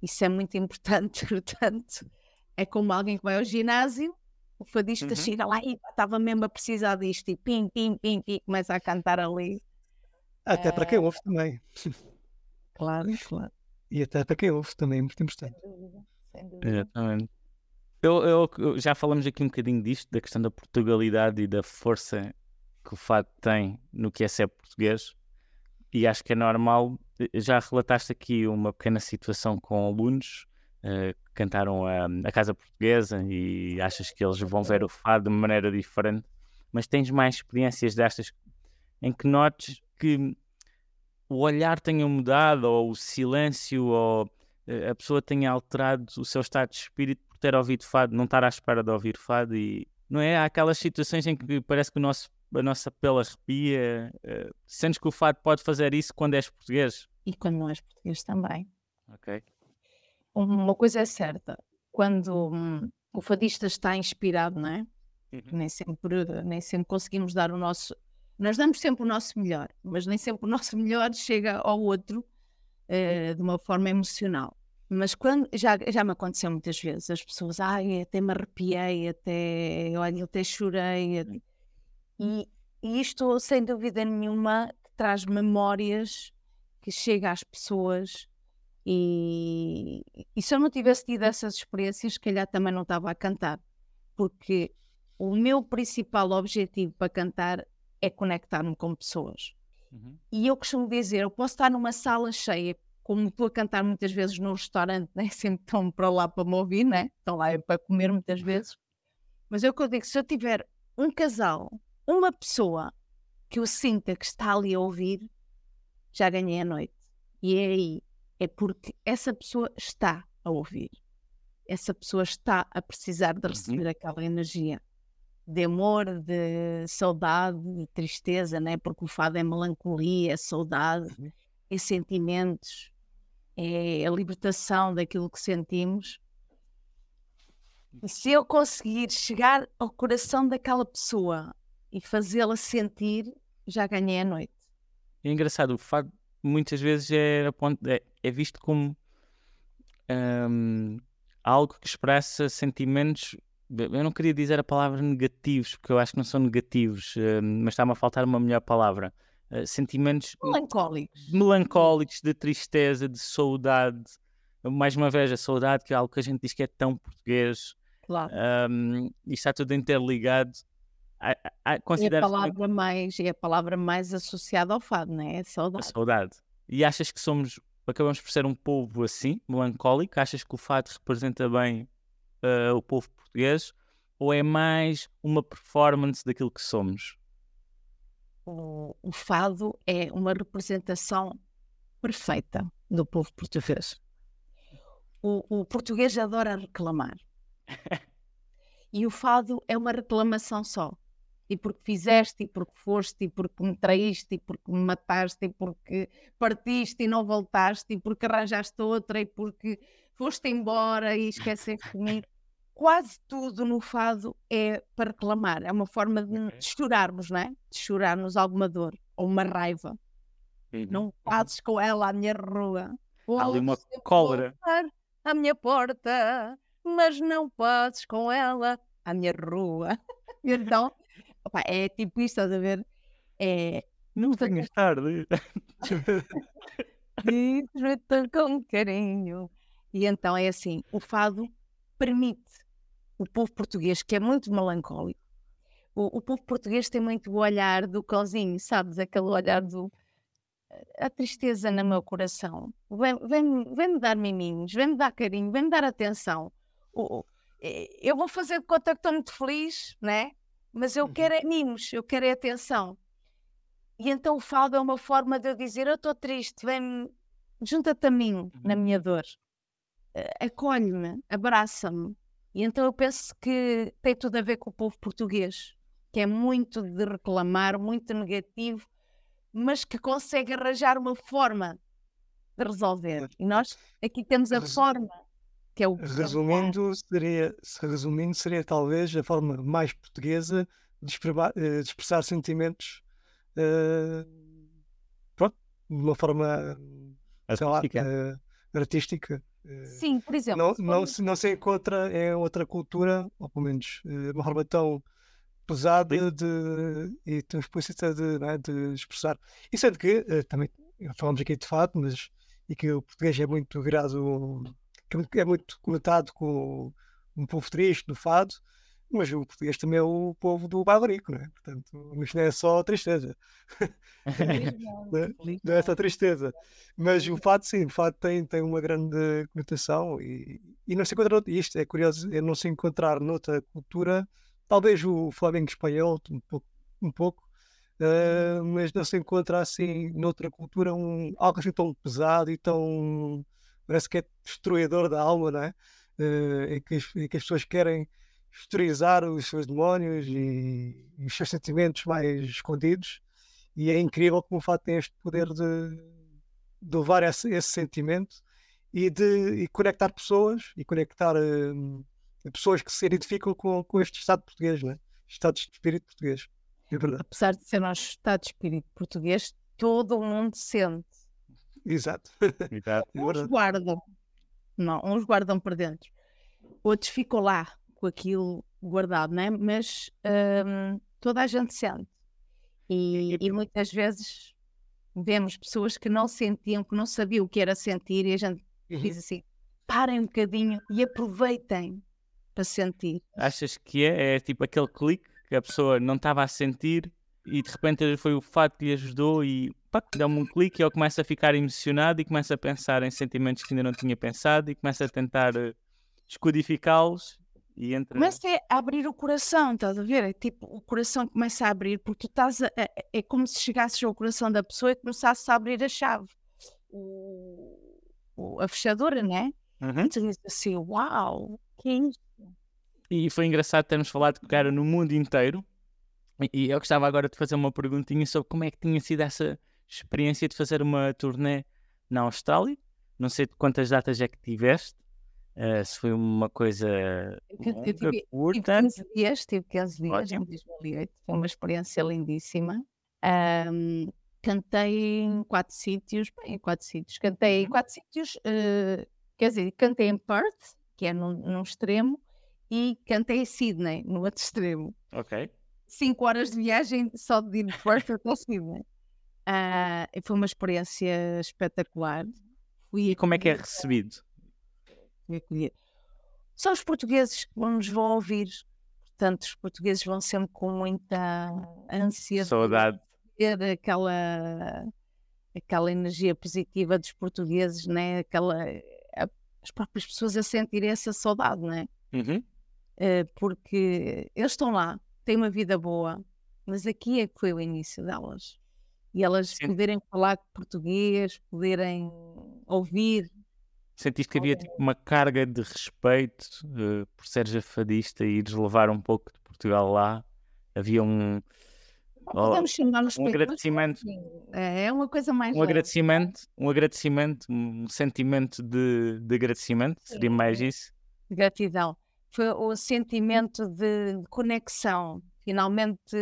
Isso é muito importante, [laughs] portanto, é como alguém que vai ao ginásio, o fadista Uhum. chega lá e estava mesmo a precisar disto, e pim, pim, pim, pim, começa a cantar ali. Até para É. quem ouve também. Claro, claro. E até para quem ouve também é muito importante. Sem dúvida, sem dúvida. Exatamente. Eu, eu- já falamos aqui um bocadinho disto, da questão da Portugalidade e da força que o fado tem no que é ser português, e acho que é normal. eh, Já relataste aqui uma pequena situação com alunos eh, que cantaram a, a Casa Portuguesa e achas que eles vão ver o fado de uma maneira diferente, mas tens mais experiências destas em que notes que o olhar tenha mudado, ou o silêncio, ou eh, a pessoa tenha alterado o seu estado de espírito ter ouvido fado, não estar à espera de ouvir fado e não é? Há aquelas situações em que parece que o nosso, a nossa pele arrepia. eh, sentes que o fado pode fazer isso quando és português? E quando não és português também. Ok. Uma coisa é certa, quando hum, o fadista está inspirado, não é? nem sempre, nem sempre conseguimos dar o nosso. Nós damos sempre o nosso melhor, mas nem sempre o nosso melhor chega ao outro eh, de uma forma emocional. Mas quando já, já me aconteceu muitas vezes, as pessoas, ai, até me arrepiei, até, olha, até chorei. até-" E, e isto, sem dúvida nenhuma, traz memórias que chega às pessoas. E, e se eu não tivesse tido essas experiências, se calhar também não estava a cantar, porque o meu principal objetivo para cantar é conectar-me com pessoas. Uhum. E eu costumo dizer, eu posso estar numa sala cheia, como estou a cantar muitas vezes num restaurante, [laughs] nem sempre estão para lá para me ouvir, né? estão lá para comer muitas vezes. Mas é o que eu digo, se eu tiver um casal, uma pessoa que eu sinta que está ali a ouvir, já ganhei a noite. E é aí, é porque essa pessoa está a ouvir. Essa pessoa está a precisar de receber aquela energia de amor, de saudade, de tristeza, né? porque o fado é melancolia, é saudade, Uhum. É sentimentos, é a libertação daquilo que sentimos. Se eu conseguir chegar ao coração daquela pessoa e fazê-la sentir, já ganhei a noite. É engraçado, o fado muitas vezes é, é, visto como hum, algo que expressa sentimentos. Eu não queria dizer a palavra negativos, porque eu acho que não são negativos, eh, mas está-me a faltar uma melhor palavra. Eh, sentimentos Melancólicos. melancólicos, de tristeza, de saudade. Mais uma vez, a saudade, que é algo que a gente diz que é tão português, Claro. um, e está tudo interligado. A- a- a- É a palavra mais, é a palavra mais associada ao fado, não é? A saudade. saudade. E achas que somos, acabamos por ser um povo assim, melancólico? Achas que o fado representa bem eh, o povo português? Ou é mais uma performance daquilo que somos? O, o fado é uma representação perfeita do povo português. O, o português adora reclamar. E o fado é uma reclamação só. E porque fizeste, e porque foste, e porque me traíste, e porque me mataste, e porque partiste e não voltaste, e porque arranjaste outra, e porque foste embora e esqueceste mim. Quase tudo no fado é para reclamar. É uma forma de, Ok. de chorarmos, não é? De chorarmos alguma dor ou uma raiva. Não passes com ela à minha rua. Há ali uma Podes cólera. À minha porta, mas não passes com ela à minha rua. [laughs] Então, opá, é tipo isto, estás a ver? É Não venhas tarde. [laughs] Diz-me com carinho. E então é assim: o fado permite o povo português, que é muito melancólico, o, o povo português tem muito o olhar do cãozinho, sabes? Aquele olhar do. A tristeza no meu coração. Vem- Vem-me vem dar miminhos, vem-me dar carinho, vem-me dar atenção. O- eu vou fazer de conta que estou muito feliz, né? Mas eu Uhum. quero é mimos, eu quero é atenção. E então o fado é uma forma de eu dizer: Eu estou triste, vem junta-te a mim na minha dor, acolhe-me, abraça-me. E então eu penso que tem tudo a ver com o povo português, que é muito de reclamar, muito negativo, mas que consegue arranjar uma forma de resolver. E nós aqui temos a Resu- forma, que é o. Resumindo, seria, se resumindo, seria talvez a forma mais portuguesa de eh, expressar sentimentos eh, pronto, de uma forma sei lá, eh, artística. Eh, Sim, por exemplo. não, se não, se, não se encontra em outra cultura, ou pelo menos eh, de uma forma tão pesada de, e tão explícita de, é, de expressar. E sendo que, eh, também falamos aqui de fato, mas e que o português é muito virado, que é muito- é muito conectado com um povo triste, do fado, mas o português também é o povo do bailarico, não é? Portanto, isto não é só tristeza, [laughs] Felizmente, não é só tristeza. Mas o fado, sim, o fado tem, tem uma grande conotação e, e não se encontra, isto é curioso, é não se encontrar noutra cultura, talvez o flamengo espanhol, um pouco, um pouco eh, mas não se encontra assim noutra cultura um, algo assim tão pesado e tão, parece que é destruidor da alma, não é? Eh, em, que as, em que as pessoas querem exteriorizar os seus demónios e, e os seus sentimentos mais escondidos e é incrível como o fato tem este poder de, de levar esse, esse sentimento e de e conectar pessoas e conectar hum, pessoas que se identificam com, com este Estado português, né? Estado de espírito português. É verdade. apesar de ser nosso estado de espírito português, todo o mundo sente. Exato. Exato. [laughs] É Uns guardam, não, uns guardam por dentro, outros ficam lá com aquilo guardado, né? mas hum, toda a gente sente. E, e muitas vezes vemos pessoas que não sentiam, que não sabiam o que era sentir, e a gente diz assim: parem um bocadinho e aproveitem para sentir. Achas que é? É tipo aquele clique que a pessoa não estava a sentir e de repente foi o fato que lhe ajudou e dá-me um clique e ele começa a ficar emocionado e começa a pensar em sentimentos que ainda não tinha pensado e começa a tentar eh, descodificá-los e entra. Começa a abrir o coração, estás a ver? É tipo, o coração começa a abrir, porque tu estás a, a- é como se chegasses ao coração da pessoa e começasses a abrir a chave, o, o- a fechadura, né? Uhum. Tu dizes assim: Uau, que é isto? E foi engraçado termos falado que era no mundo inteiro. E- E eu gostava agora de fazer uma perguntinha sobre como é que tinha sido essa experiência de fazer uma turnê na Austrália. Não sei de quantas datas é que tiveste. Eh, se foi uma coisa Eu tive- eu longa, tive- Tive curta. 15 dias, tive 15 dias Ótimo. em 2008, foi uma experiência lindíssima. Ahm, cantei em quatro sítios, bem, em quatro sítios. Cantei em Uhum. quatro sítios, eh, quer dizer, cantei em Perth, que é num, num extremo, e cantei em Sydney, no outro extremo. Ok. Cinco horas de viagem só de ir de Perth até Sydney. E foi uma experiência espetacular. Fui E como é que é recebido? Acolhida. São os portugueses que nos vão ouvir. Portanto, os portugueses vão sempre com muita ânsia de Saudade. ter aquela, aquela energia positiva dos portugueses, né? aquela, a- as próprias pessoas a sentirem essa saudade, né? Uhum. Eh, porque eles estão lá, têm uma vida boa, mas aqui é que foi o início delas. E elas Sim. poderem falar português, poderem ouvir. Sentiste que havia tipo, uma carga de respeito eh, por seres afadista e ires levar um pouco de Portugal lá? Havia um, Não podemos chamar um agradecimento, É é uma coisa mais um leve. agradecimento, um agradecimento, um sentimento de, de agradecimento, seria mais isso? gratidão. Foi o sentimento de, de conexão. Finalmente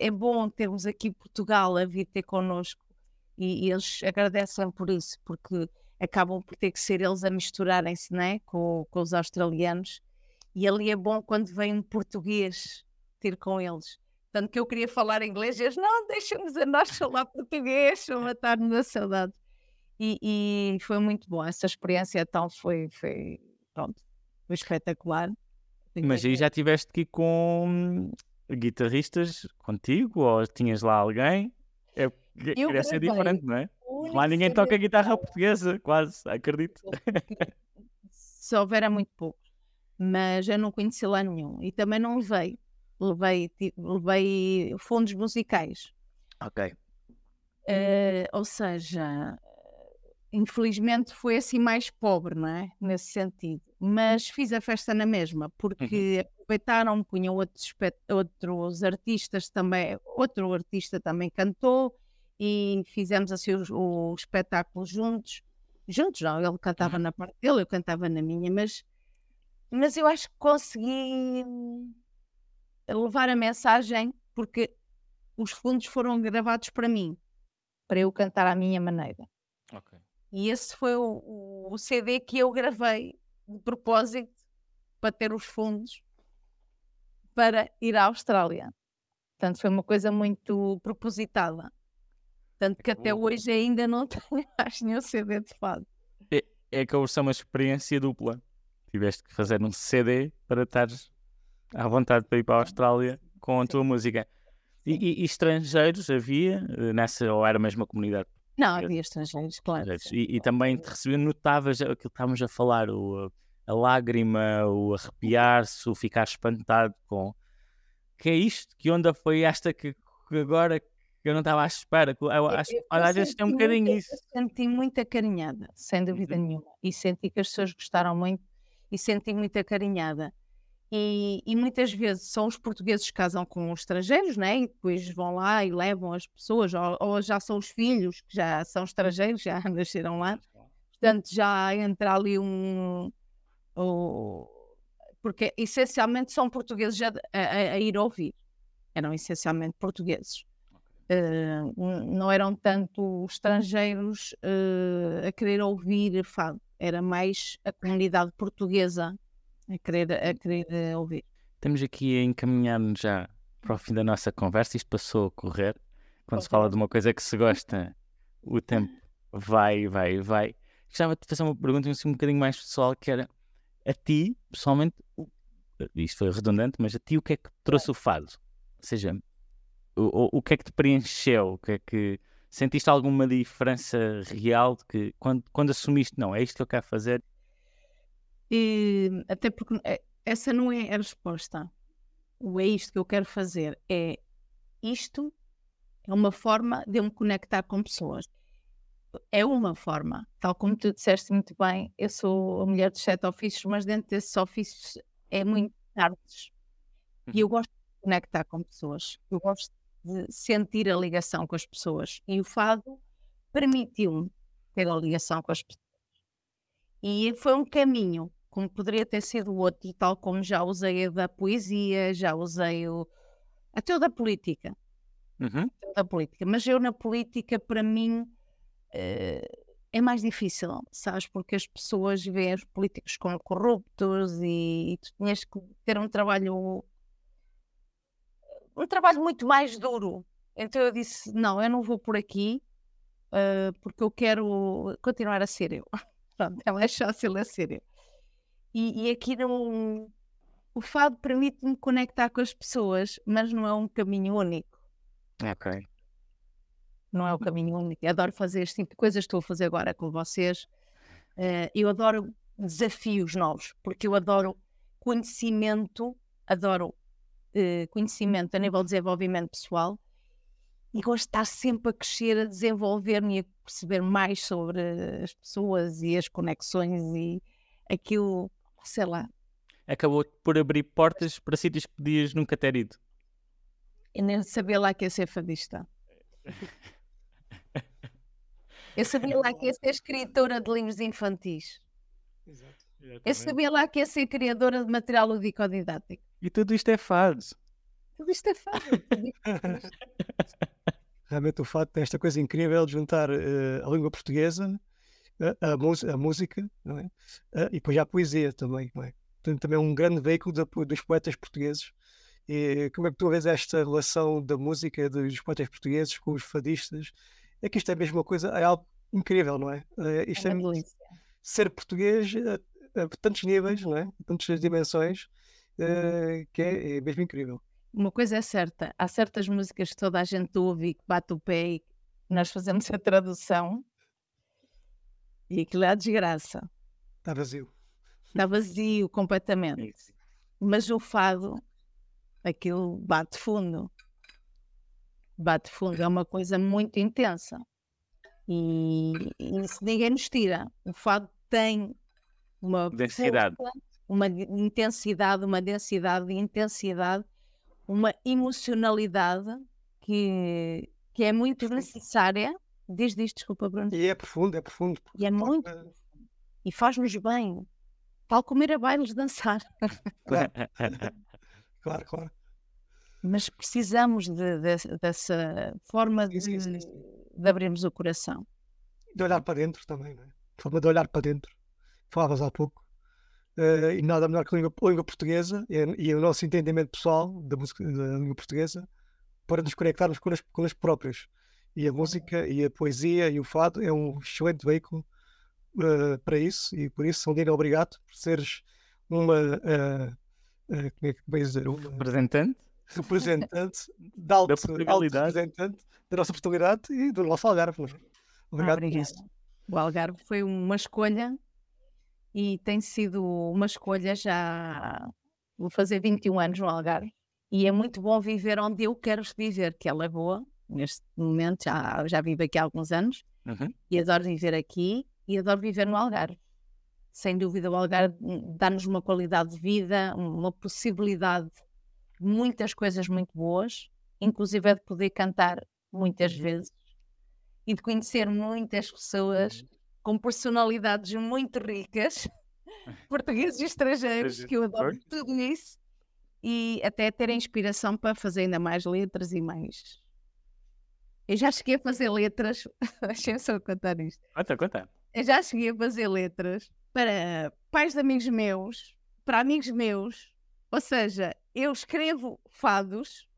é bom termos aqui Portugal a vir ter connosco e, e eles agradecem por isso, porque acabam por ter que ser eles a misturarem-se né, com, com os australianos. E ali é bom quando vem um português ter com eles. Tanto que eu queria falar inglês, e eles não, deixa-nos a nós falar português, a [laughs] matar-nos a saudade. E, e foi muito bom, essa experiência então foi, foi, pronto, foi espetacular. Mas aí já tiveste que ir com guitarristas contigo ou tinhas lá alguém? É, Eu queria ser diferente, não é? Lá ninguém toca guitarra portuguesa, quase, acredito. [laughs] Se houver é muito pouco, mas eu não conheci lá nenhum. E também não levei. Levei, ti- levei fundos musicais. Ok. Eh, ou seja, infelizmente foi assim mais pobre, não é? Nesse sentido. Mas fiz a festa na mesma, porque aproveitaram, punham outros, outros artistas também, outro artista também cantou e fizemos assim o, o espetáculo juntos. Juntos não, ele cantava na parte dele, eu cantava na minha, mas, mas eu acho que consegui hum, levar a mensagem, porque os fundos foram gravados para mim, para eu cantar à minha maneira. Ok. E esse foi o- o CD que eu gravei de propósito para ter os fundos para ir à Austrália. Portanto, foi uma coisa muito propositada. Tanto que até hoje ainda não [laughs] tenho mais nenhum CD de fado. É que a versão é uma experiência dupla. Tiveste que fazer um CD para estares à vontade para ir para a Austrália com a tua música. E, e- e estrangeiros havia eh, nessa, ou era a mesma comunidade? Não, havia estrangeiros, claro. E, e também te recebia, notavas aquilo que estávamos a falar, o, a lágrima, o arrepiar-se, o ficar espantado com que é isto? Que onda foi esta que, que agora que eu não estava à espera? Eu Eu- acho, eu- às vezes tem um bocadinho muito- isso. Senti muito acarinhada, sem dúvida Uhum. nenhuma. E senti que as pessoas gostaram muito e senti muito acarinhada. E, e muitas vezes são os portugueses que casam com os estrangeiros, né? E depois vão lá e levam as pessoas, ou, ou já são os filhos que já são estrangeiros, já [laughs] nasceram lá. Portanto, já entra ali um. o- porque essencialmente são portugueses a, a- a ir ouvir. Eram essencialmente portugueses. N- não eram tanto estrangeiros eh, a querer ouvir fado, era mais a comunidade portuguesa a querer, a querer eh, ouvir. Estamos aqui a encaminhar-nos já para o fim da nossa conversa. Isto passou a correr. Quando se Ok. fala de uma coisa que se gosta, o tempo vai, vai, vai. Gostava de fazer uma pergunta assim, um bocadinho mais pessoal, que era a ti, pessoalmente, isto foi redundante, mas a ti o que é que trouxe o fado? Ou seja, o, o, que é que te preencheu? O que é que sentiste alguma diferença real de que quando, quando assumiste, não, é isto que eu quero fazer? E, até porque eh, essa não é a resposta. O é isto que eu quero fazer. É isto é uma forma de eu me conectar com pessoas. É uma forma, tal como tu disseste muito bem, eu sou a mulher dos sete ofícios, mas dentro desses ofícios é muito artes. E eu gosto de conectar com pessoas. Eu gosto de sentir a ligação com as pessoas. E o fado permitiu-me ter a ligação com as pessoas. E foi um caminho, como poderia ter sido outro, tal como já usei o da poesia, já usei o... até o da política. Uhum. da política. Mas eu na política, para mim, eh, é mais difícil, sabes? Porque as pessoas veem os políticos como corruptos e, e tu tinhas que ter um trabalho um trabalho muito mais duro. Então eu disse: não, eu não vou por aqui uh, porque eu quero continuar a ser eu. [laughs] Pronto, é mais fácil a ser eu. E, e aqui não. O fado permite-me conectar com as pessoas, mas não é um caminho único. Ok. Não é o caminho único. Eu adoro fazer este tipo de coisas, estou a fazer agora com vocês. Uh, eu adoro desafios novos, porque eu adoro conhecimento, adoro uh, conhecimento a nível de desenvolvimento pessoal e gosto de estar sempre a crescer, a desenvolver-me e a perceber mais sobre as pessoas e as conexões e aquilo, sei lá. Acabou por abrir portas para sítios que podias nunca ter ido. Eu nem sabia lá que ia ser fadista. Eu sabia lá que ia ser escritora de livros infantis. Exato. Eu sabia lá que ia ser criadora de material ludico-didático. E tudo isto é fado. Tudo isto é fácil. [laughs] Realmente o fato tem esta coisa incrível de juntar uh, a língua portuguesa, a, a, a música, não é? Uh, e depois já a poesia também, não é? Portanto, também é um grande veículo da, dos poetas portugueses. E como é que tu vês esta relação da música dos poetas portugueses com os fadistas? É que isto é a mesma coisa, é algo incrível, não é? Uh, isto é, é ser português a, a, tantos níveis, não é? A tantas dimensões, uh, que é, é mesmo incrível uma coisa é certa, há certas músicas que toda a gente ouve e que bate o pé e nós fazemos a tradução e aquilo é a desgraça. Está vazio. Está vazio completamente. Mas o fado, aquilo bate fundo. Bate fundo, é uma coisa muito intensa. E, e isso ninguém nos tira. O fado tem uma densidade. Força, uma intensidade, uma densidade de intensidade uma emocionalidade que, que é muito necessária. Diz disto, desculpa, Bruno. E é profundo, é profundo. E é muito. E faz-nos bem. Tal como ir a bailes dançar. [laughs] Claro, claro. claro. Mas precisamos de, de, dessa forma de, sim, sim, sim. de abrirmos o coração. De olhar para dentro também, não é? Forma de olhar para dentro. Falavas há pouco uh, e nada melhor que a língua, a língua portuguesa e, e, o nosso entendimento pessoal da, música, da língua portuguesa para nos conectarmos com as, com as próprias. E a música e a poesia e o fado é um excelente veículo uh, para isso e por isso, Sondina, obrigado por seres uma. Uh, como é que vais dizer? Uma representante? Representante da, alto, da alto representante da nossa portugalidade e do nosso Algarve. Obrigado. Obrigado. O Algarve foi uma escolha e tem sido uma escolha já. Vou fazer 21 anos no Algarve e é muito bom viver onde eu quero viver, que é Lagoa. Neste momento já, já vivo aqui há alguns anos uhum. e adoro viver aqui e adoro viver no Algarve. Sem dúvida, o Algarve dá-nos uma qualidade de vida, uma possibilidade de muitas coisas muito boas, inclusive é de poder cantar muitas uhum. vezes e de conhecer muitas pessoas uhum com personalidades muito ricas, [laughs] portugueses e estrangeiros, que eu adoro tudo isso, e até ter inspiração para fazer ainda mais letras e mais. Eu já cheguei a fazer letras, [laughs] deixem só contar isto. Conta, conta. Eu já cheguei a fazer letras para pais de amigos meus, para amigos meus, ou seja, eu escrevo fados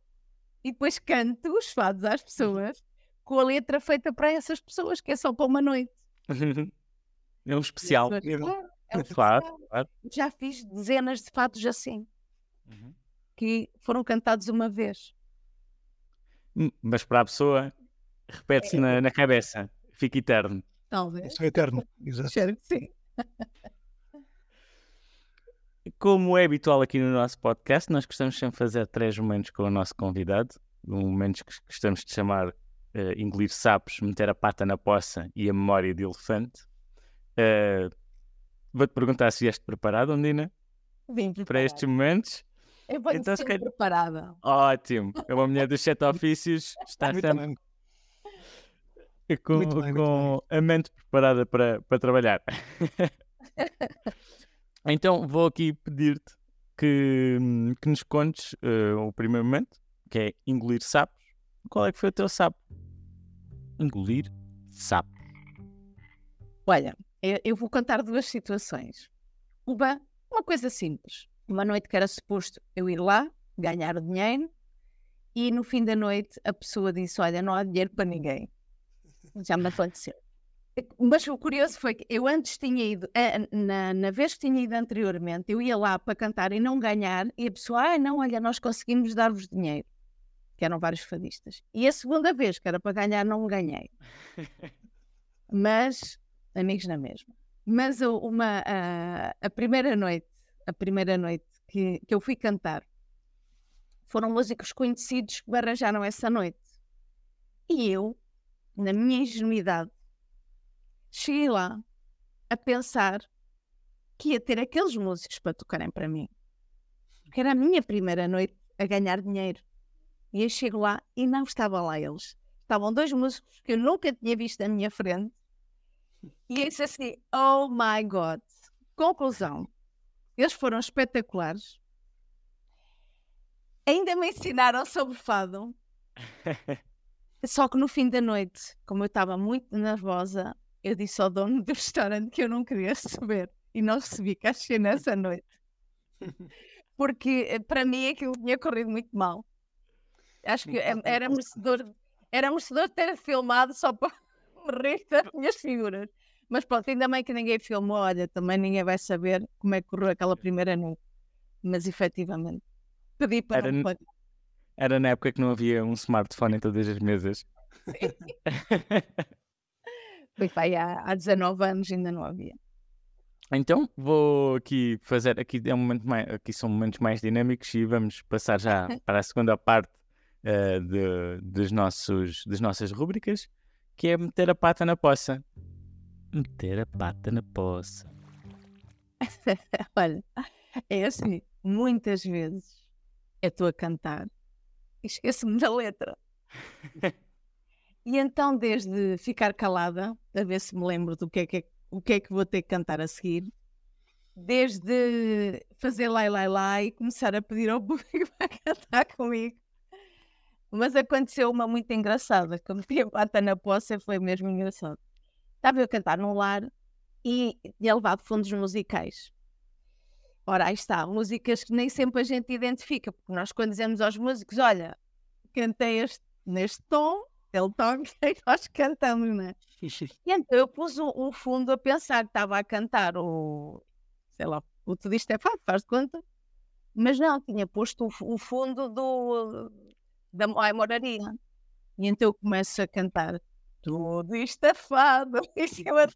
e depois canto os fados às pessoas com a letra feita para essas pessoas, que é só para uma noite. [laughs] É um especial. Claro, é um [laughs] claro, especial. claro. Já fiz dezenas de fatos assim, Uhum. que foram cantados uma vez. Hum, Mas para a pessoa, repete-se na, na cabeça. Fica eterno. Talvez. É eterno. Exato. Espero que sim. Como é habitual aqui no nosso podcast, nós gostamos sempre de fazer três momentos com o nosso convidado. Momentos que gostamos de chamar uh, engolir sapos, meter a pata na poça e a memória de elefante. Uh, Vou-te perguntar se vieste preparado, Andina, Vim para preparada. estes momentos. Eu venho Então, se sempre calhar- preparada. Ótimo! É uma mulher dos sete [laughs] ofícios, está Muito sempre bem. com, Muito bem, muito com a mente preparada para, para trabalhar. [laughs] então vou aqui pedir-te que, que nos contes eh, o primeiro momento, que é engolir sapos. Qual é que foi o teu sapo? Engolir sapo. Olha, eu, vou contar duas situações. Uma, uma coisa simples. Uma noite que era suposto eu ir lá, ganhar o dinheiro, e no fim da noite a pessoa disse: Olha, não há dinheiro para ninguém. Já me aconteceu. Mas o curioso foi que eu antes tinha ido, eh, na, na vez que tinha ido anteriormente, eu ia lá para cantar e não ganhar, e a pessoa, ah, não, olha, nós conseguimos dar-vos dinheiro, que eram vários fadistas. E a segunda vez, que era para ganhar, não ganhei. Mas, amigos na mesma. Mas uma, a, a primeira noite, a primeira noite que, que eu fui cantar, foram músicos conhecidos que me arranjaram essa noite. E eu, na minha ingenuidade, cheguei lá a pensar que ia ter aqueles músicos para tocarem para mim. Porque era a minha primeira noite a ganhar dinheiro. E eu chego lá e não estavam lá eles. Estavam dois músicos que eu nunca tinha visto na minha frente. E eu disse assim: Oh my God! Conclusão: eles foram espetaculares. Ainda me ensinaram sobre fado. [laughs] Só que no fim da noite, como eu estava muito nervosa, eu disse ao dono do restaurante que eu não queria [laughs] receber e não recebi cachê nessa noite. [laughs] Porque eh, para mim aquilo tinha corrido muito mal. Acho que eh, era merecedor, era merecedor ter filmado só para [laughs] me rir das minhas figuras. Mas pronto, ainda bem que ninguém filmou, olha, também ninguém vai saber como é que correu aquela primeira noite. Mas efetivamente, pedi para Era pagar. Era na época que não havia um smartphone em todas as mesas. [laughs] Foi pai, há, há 19 anos ainda não havia. Então vou aqui fazer aqui é um momento mais, aqui são momentos mais dinâmicos e vamos passar já [laughs] para a segunda parte eh, de, dos nossos das nossas rúbricas, que é meter a pata na poça. Meter a pata na poça. [laughs] Olha, é assim, muitas vezes eu estou a cantar e esqueço-me da letra. [laughs] E então, desde ficar calada, a ver se me lembro do que é que, é- o que é que vou ter que cantar a seguir, desde fazer lai lai lai e começar a pedir ao público [laughs] para cantar comigo. Mas aconteceu uma muito engraçada, que eu meti a pata na poça e foi mesmo engraçado. Estava eu a cantar num lar e tinha levado fundos musicais. Ora, aí está, músicas que nem sempre a gente identifica, porque nós quando dizemos aos músicos, olha, cantei este, neste tom, ele toca e nós cantamos, não é? [laughs] E então eu pus um, um fundo a pensar que estava a cantar o, sei lá, o Tudo Isto é Fado, faz de conta, mas não, tinha posto o, o fundo do, da Ai Moraria. E então eu começo a cantar Tudo [laughs] Isto é Fado, em cima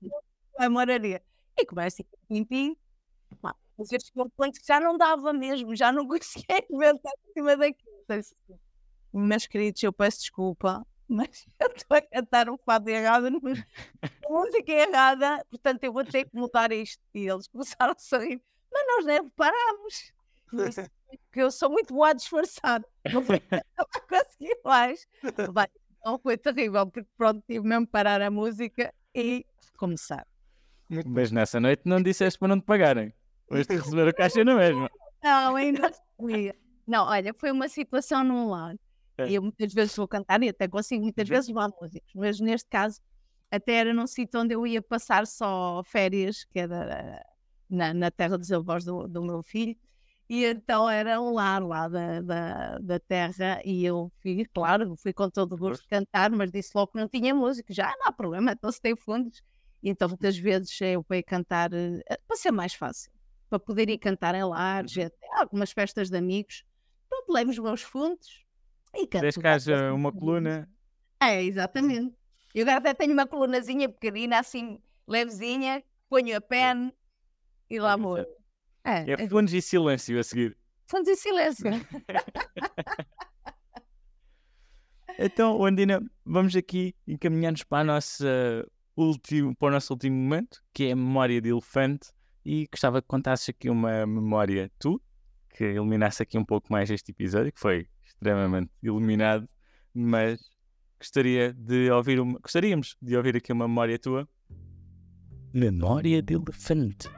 Ai Moraria. E começo a pim, pim, pá, mas eu cheguei a um ponto que já não dava mesmo, já não [laughs] conseguia inventar em cima daquilo. Meus queridos, eu peço desculpa, mas [laughs] eu estou a cantar um fado errado, numa música errada, portanto eu vou ter que mudar isto. E eles começaram a sorrir, mas nós nem reparámos. Porque eu sou muito boa a disfarçar, [laughs] não vou [laughs] conseguir mais. Vai, então foi terrível, porque pronto, tive mesmo que parar a música e começar. Muito bom. Mas nessa noite não disseste para não te pagarem. Hoje te receber o caixa na mesma. Não, ainda sabia. Não, olha, foi uma situação num lar. É. E eu muitas vezes vou cantar e até consigo muitas Uhum. vezes levar músicos, mas neste caso até era num sítio onde eu ia passar só férias, que era na, na terra dos avós do, do meu filho, e então era um lar lá da, da, da terra e eu fui, claro, fui com todo o gosto cantar, mas disse logo que não tinha música, já não há problema, então se tem fundos. E então muitas vezes eu fui cantar eh, para ser mais fácil para poder ir cantar em lares, Uhum. até algumas festas de amigos. Pronto, levo os meus fundos e canto. Desde que haja uma coluna. É, exatamente. Eu agora até tenho uma colunazinha pequenina, assim, levezinha, ponho a pen e lá vou. É, É é fundos e silêncio a seguir. fundos em silêncio. [laughs] Então, Andina, vamos aqui encaminhar-nos para, a nossa último, para o nosso último momento, que é a memória de elefante. E gostava que contasses aqui uma memória tu, que iluminasse aqui um pouco mais este episódio, que foi extremamente iluminado, mas gostaria de ouvir uma, gostaríamos de ouvir aqui uma memória tua. Memória de elefante.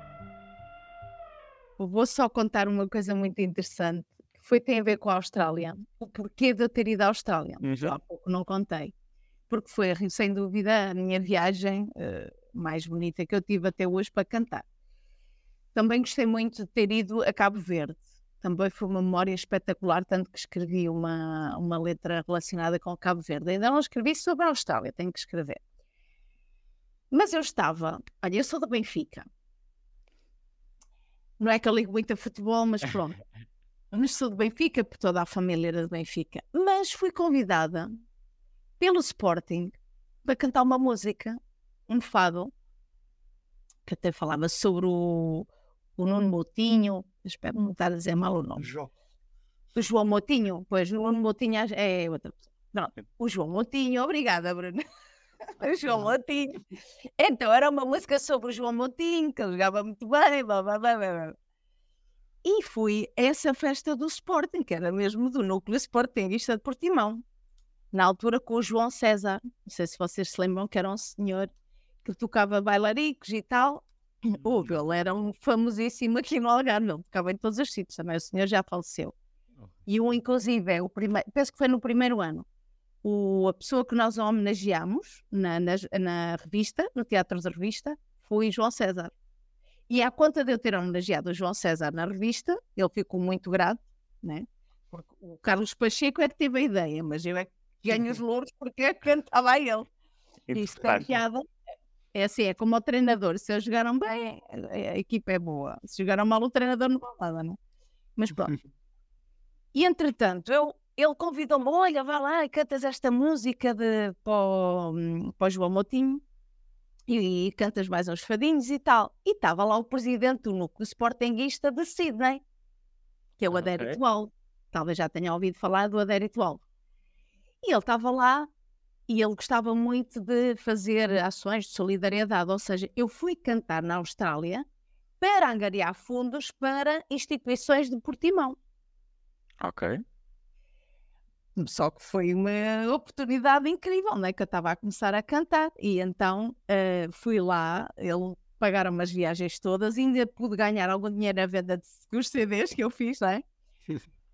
Vou só contar uma coisa muito interessante, que foi tem a ver com a Austrália. O porquê de eu ter ido à Austrália. Uhum. Há pouco não contei. Porque foi, sem dúvida, a minha viagem, eh, mais bonita que eu tive até hoje para cantar. Também gostei muito de ter ido a Cabo Verde. Também foi uma memória espetacular, tanto que escrevi uma, uma letra relacionada com Cabo Verde. Ainda não escrevi sobre a Austrália, tenho que escrever. Mas eu estava, olha, eu sou da Benfica. Não é que eu ligo muito a futebol, mas pronto. [laughs] mas sou de Benfica, porque toda a família era de Benfica. Mas fui convidada pelo Sporting para cantar uma música, um fado, que até falava sobre o, o Nuno Moutinho. Espero não estar a dizer mal o nome. João. O João Moutinho, pois o Nuno Moutinho é outra pessoa. Não, o João Moutinho, obrigada, Bruno. [laughs] [laughs] o João Moutinho. Então era uma música sobre o João Moutinho, que ele jogava muito bem, blá, blá, blá, blá. E fui a essa festa do Sporting, que era mesmo do núcleo Sportingista de Portimão. Na altura com o João César. Não sei se vocês se lembram que era um senhor que tocava bailaricos e tal. Oh, ele era um famosíssimo aqui no Algarve, ele tocava em todos os sítios também. O senhor já faleceu. E o, inclusive, é o primeiro, penso que foi no primeiro ano, o, a pessoa que nós homenageamos na, na, na revista, no Teatro da Revista, foi João César. E à conta de eu ter homenageado o João César na revista, ele ficou muito grato, né? Porque o Carlos Pacheco é que teve a ideia, mas eu é que ganho os [laughs] louros porque é que cantava a ele. Isto é piada. É assim, é como o treinador. Se eles jogaram bem, a, equipa é boa. Se jogaram mal, o treinador não vale nada, né? Mas pronto. [laughs] E entretanto, eu, ele convidou-me: olha, vá lá e cantas esta música de, para, o, para o João Motinho e, e cantas mais uns fadinhos e tal. E estava lá o presidente do núcleo sportinguista de Sydney, que é o Ah, Adérito. Alves. Talvez já tenha ouvido falar do Adérito Alves. E ele estava lá e ele gostava muito de fazer ações de solidariedade. Ou seja, eu fui cantar na Austrália para angariar fundos para instituições de Portimão. Ok. Só que foi uma oportunidade incrível, não é? Que eu estava a começar a cantar. E então eh, fui lá, ele pagaram as viagens todas, ainda pude ganhar algum dinheiro na venda [laughs] dos CDs que eu fiz, não é?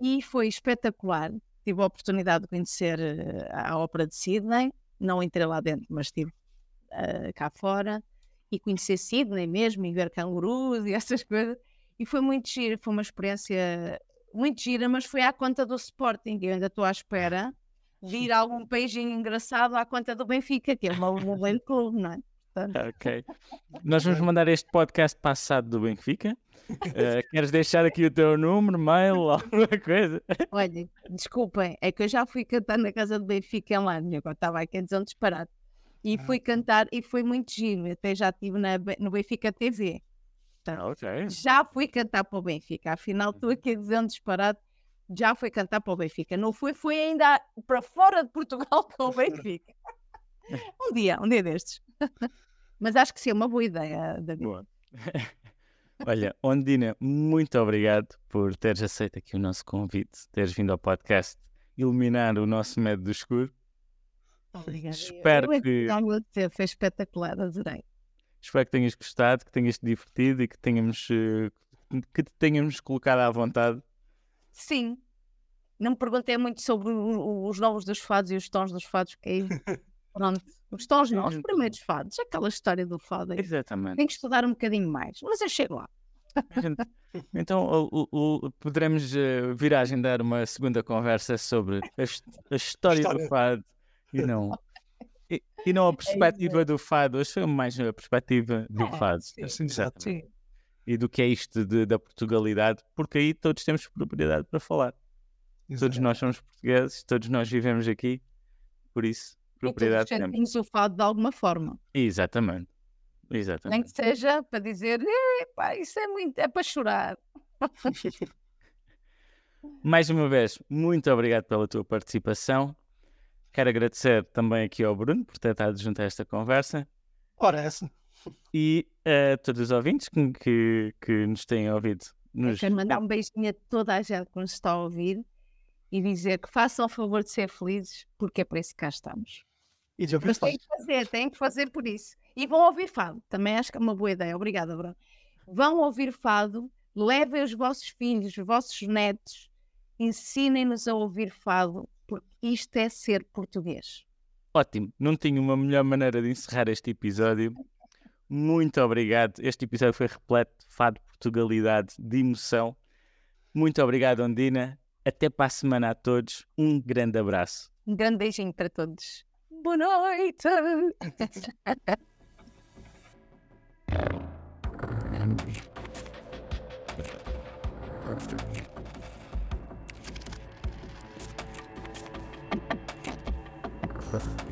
E foi espetacular. Tive a oportunidade de conhecer eh, a ópera de Sydney. Não entrei lá dentro, mas estive eh, cá fora. E conhecer Sydney mesmo, e ver cangurus [laughs] e essas coisas. E foi muito giro, foi uma experiência muito gira, mas foi à conta do Sporting. Eu ainda estou à espera de ir a algum beijinho engraçado à conta do Benfica, que é uma um grande [laughs] clube, não é? Portanto, Ok. Nós vamos mandar este podcast SAD do Benfica. [laughs] Eh, queres deixar aqui o teu número, mail, [laughs] alguma coisa? olha, desculpem, é que eu já fui cantar na casa do Benfica em Lândia, agora estava aqui a dizer um disparate. E fui cantar e foi muito giro. Até já estive na, no Benfica TV. Portanto, Ok. já fui cantar para o Benfica. Afinal, estou aqui a dizer um disparate. Já fui cantar para o Benfica. Não foi, foi ainda para fora de Portugal [laughs] para o Benfica. [laughs] um dia, um dia destes. [laughs] Mas acho que sim, é uma boa ideia, David. Boa. Olha, Ondina, muito obrigado por teres aceito aqui o nosso convite, teres vindo ao podcast iluminar o nosso medo do escuro. Obrigada. Espero Eu- eu que- Foi espetacular, adorei. Espero que tenhas gostado, que tenhas te divertido e que tenhamos, eh, que te tenhamos colocado à vontade. Sim. Não me perguntei muito sobre os nomes dos fados e os tons dos fados, que aí, [laughs] pronto. Os tons não, os primeiros fados, aquela história do fado. aí. Exatamente. Tenho que estudar um bocadinho mais, mas eu chego lá. Gente- Então o- o- o- poderemos eh, vir a agendar uma segunda conversa sobre a, a história do História. fado e não, e, e não a perspectiva do fado. Hoje foi mais a perspectiva do É, fado. sim, exato. Exatamente. E do que é isto de- da Portugalidade, porque aí todos temos propriedade para falar. Todos Exato. nós somos portugueses, todos nós vivemos aqui, por isso, E todos propriedade temos. o fado de alguma forma. Exatamente. Nem Exatamente. que seja para dizer, "Epá, isso é muito, é para chorar. [laughs] Mais uma vez, muito obrigado pela tua participação. Quero agradecer também aqui ao Bruno por ter estado junto a esta conversa Ora, essa. e a todos os ouvintes que, que, que nos têm ouvido. Nos... Quero mandar um beijinho a toda a gente que nos está a ouvir e dizer que façam o favor de ser felizes, porque é para isso que cá estamos. E de ouvir Mas têm falar. que fazer, têm que fazer por isso. E vão ouvir fado, também acho que é uma boa ideia. Obrigada, Bruno. Vão ouvir fado, levem os vossos filhos, os vossos netos, ensinem-nos a ouvir fado, porque isto é ser português. Ótimo, não tinha uma melhor maneira de encerrar este episódio. Muito obrigado. Este episódio foi repleto de fado, Portugalidade, de emoção. Muito obrigado, Ondina. Até para a semana a todos. Um grande abraço. Um grande beijinho para todos. Boa noite! [laughs] подкастах.